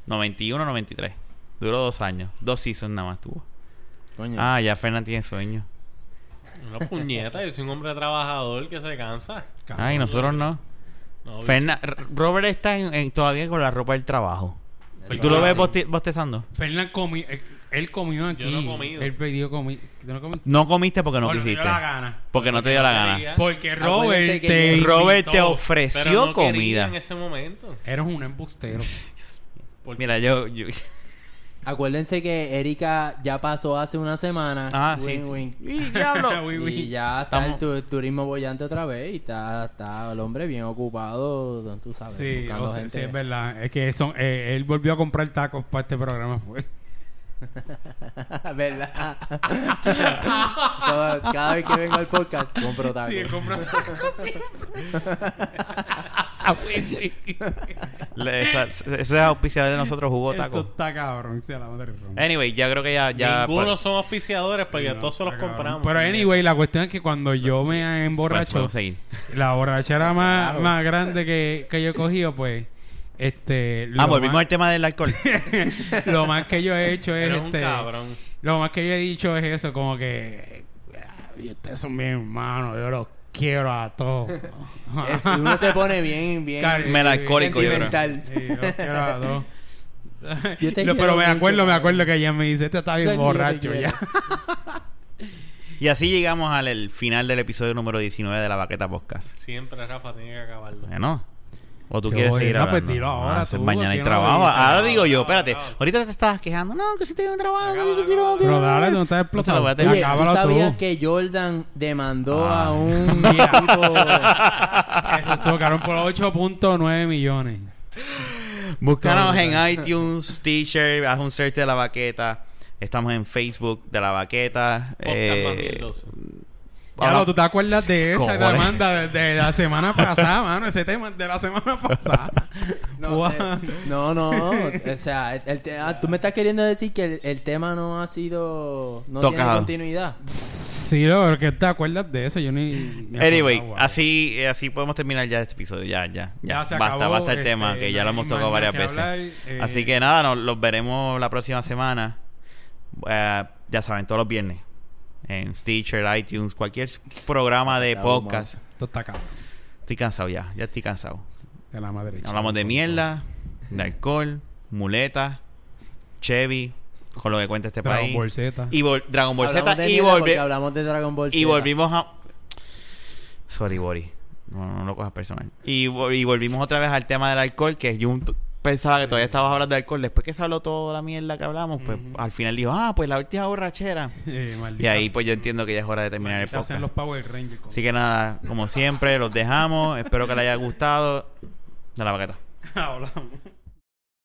91, 93. Duró dos años. Dos seasons nada más tuvo. Coño. Ah, ya Fernan tiene sueño. Una puñeta, yo soy un hombre trabajador que se cansa. Ay, nosotros no. No, Fernan- Robert está en- en- todavía con la ropa del trabajo. ¿Y tú lo ves boste- bostezando? Fernán comió, eh, él comió aquí. Yo no he comido. Él pidió comi ¿Tú no comiste? No comiste porque no Porque le dio quisiste. la gana. Porque no te dio la gana. Porque Robert te Robert te ofreció Pero no comida. en ese momento. Eres un embustero. Mira, yo, yo- Acuérdense que Erika ya pasó hace una semana. Ah, sí. Wink, sí. Y diablo. Y ya está Estamos- el tu- turismo bollante otra vez y está, está el hombre bien ocupado, tú sabes, Sí, buscando o sea, gente. sí, es verdad. Es que son, eh, él volvió a comprar tacos para este programa. Fue. ¿Verdad? Todo- cada vez que vengo al podcast, compro tacos. Sí, él compra tacos Le- esa- ese es auspiciador de nosotros, jugó Esto taco. está cabrón. Sí, a la madre ron. Anyway, ya creo que ya. ya ninguno pues, son auspiciadores porque Sí, no, todos se los está cabrón. compramos. Pero anyway, la cuestión es que cuando yo me pues, emborracho, podemos seguir. la borrachera más, Claro. más grande que, que yo he cogido, pues, este... Ah, lo volvimos más- al tema del alcohol. lo más que yo he hecho es Eres un este cabrón. lo más que yo he dicho es eso como que "Ah, y ustedes son mi hermano yo los quiero a todos Es- uno se pone bien, bien Melancólico, yo sentimental. Sí, los quiero a todos Yo te quiero pero me mucho, acuerdo me acuerdo que ella me dice este está bien Yo borracho ya y así llegamos al el final del episodio número 19 de la Baqueta Podcast. Siempre Rafa tiene que acabarlo. Bueno. ¿O tú quieres seguir pues hablando? dilo ahora Ah, tú, mañana hay ¿por qué no trabajo. dices? Ahora digo yo, espérate. Ahorita te estabas quejando. No, que si tengo un trabajo. Acaba, que si no, pero dale no estás No explotando tener. Oye, ¿tú Acábalo sabías tú. que Jordan demandó Ah. a un Mira. tipo... Eso tocaron por 8.9 millones Búscanos en iTunes, Teacher, haz un search de la baqueta. Estamos en Facebook de la baqueta. Podcast Eh, 2012. Lo, ¿tú te acuerdas de esa Cojones. demanda de, de la semana pasada, mano? Ese tema de la semana pasada. No, no, no, o sea, el- el te- ah, tú me estás queriendo decir que el, el tema no ha sido... No tiene Tocado. continuidad. Sí, lo pero que te acuerdas de eso, yo ni... ni Anyway, acordaba, así, así podemos terminar ya este episodio. Ya, ya, ya. Ya se basta, acabó, basta el este, tema, que ya no lo hemos tocado varias veces. hablar, eh, Así que nada, nos los veremos la próxima semana. Eh, ya saben, todos los viernes. En Stitcher, iTunes, cualquier programa de podcast. Esto está cabrón. Estoy cansado ya, ya estoy cansado. De la madre. Hablamos de mierda, de alcohol, muletas, Chevy, con lo que cuenta este Dragon país. Ball Z. Y vol- Dragon Ball Hablamos Z. de Y, mierda volvi- porque hablamos de Dragon Ball y Z. volvimos a. Sorry, Bori. No, no lo cojas personal. Y, vo- y volvimos otra vez al tema del alcohol, que es un- pensaba que todavía estabas hablando de alcohol. Después que se habló toda la mierda que hablamos, pues al final dijo, ah, pues la última borrachera. Eh, Y ahí pues yo entiendo que ya es hora de terminar el podcast. los Power Rangers. Así que nada, como siempre, los dejamos. Espero que les haya gustado. De la baqueta. Hablamos.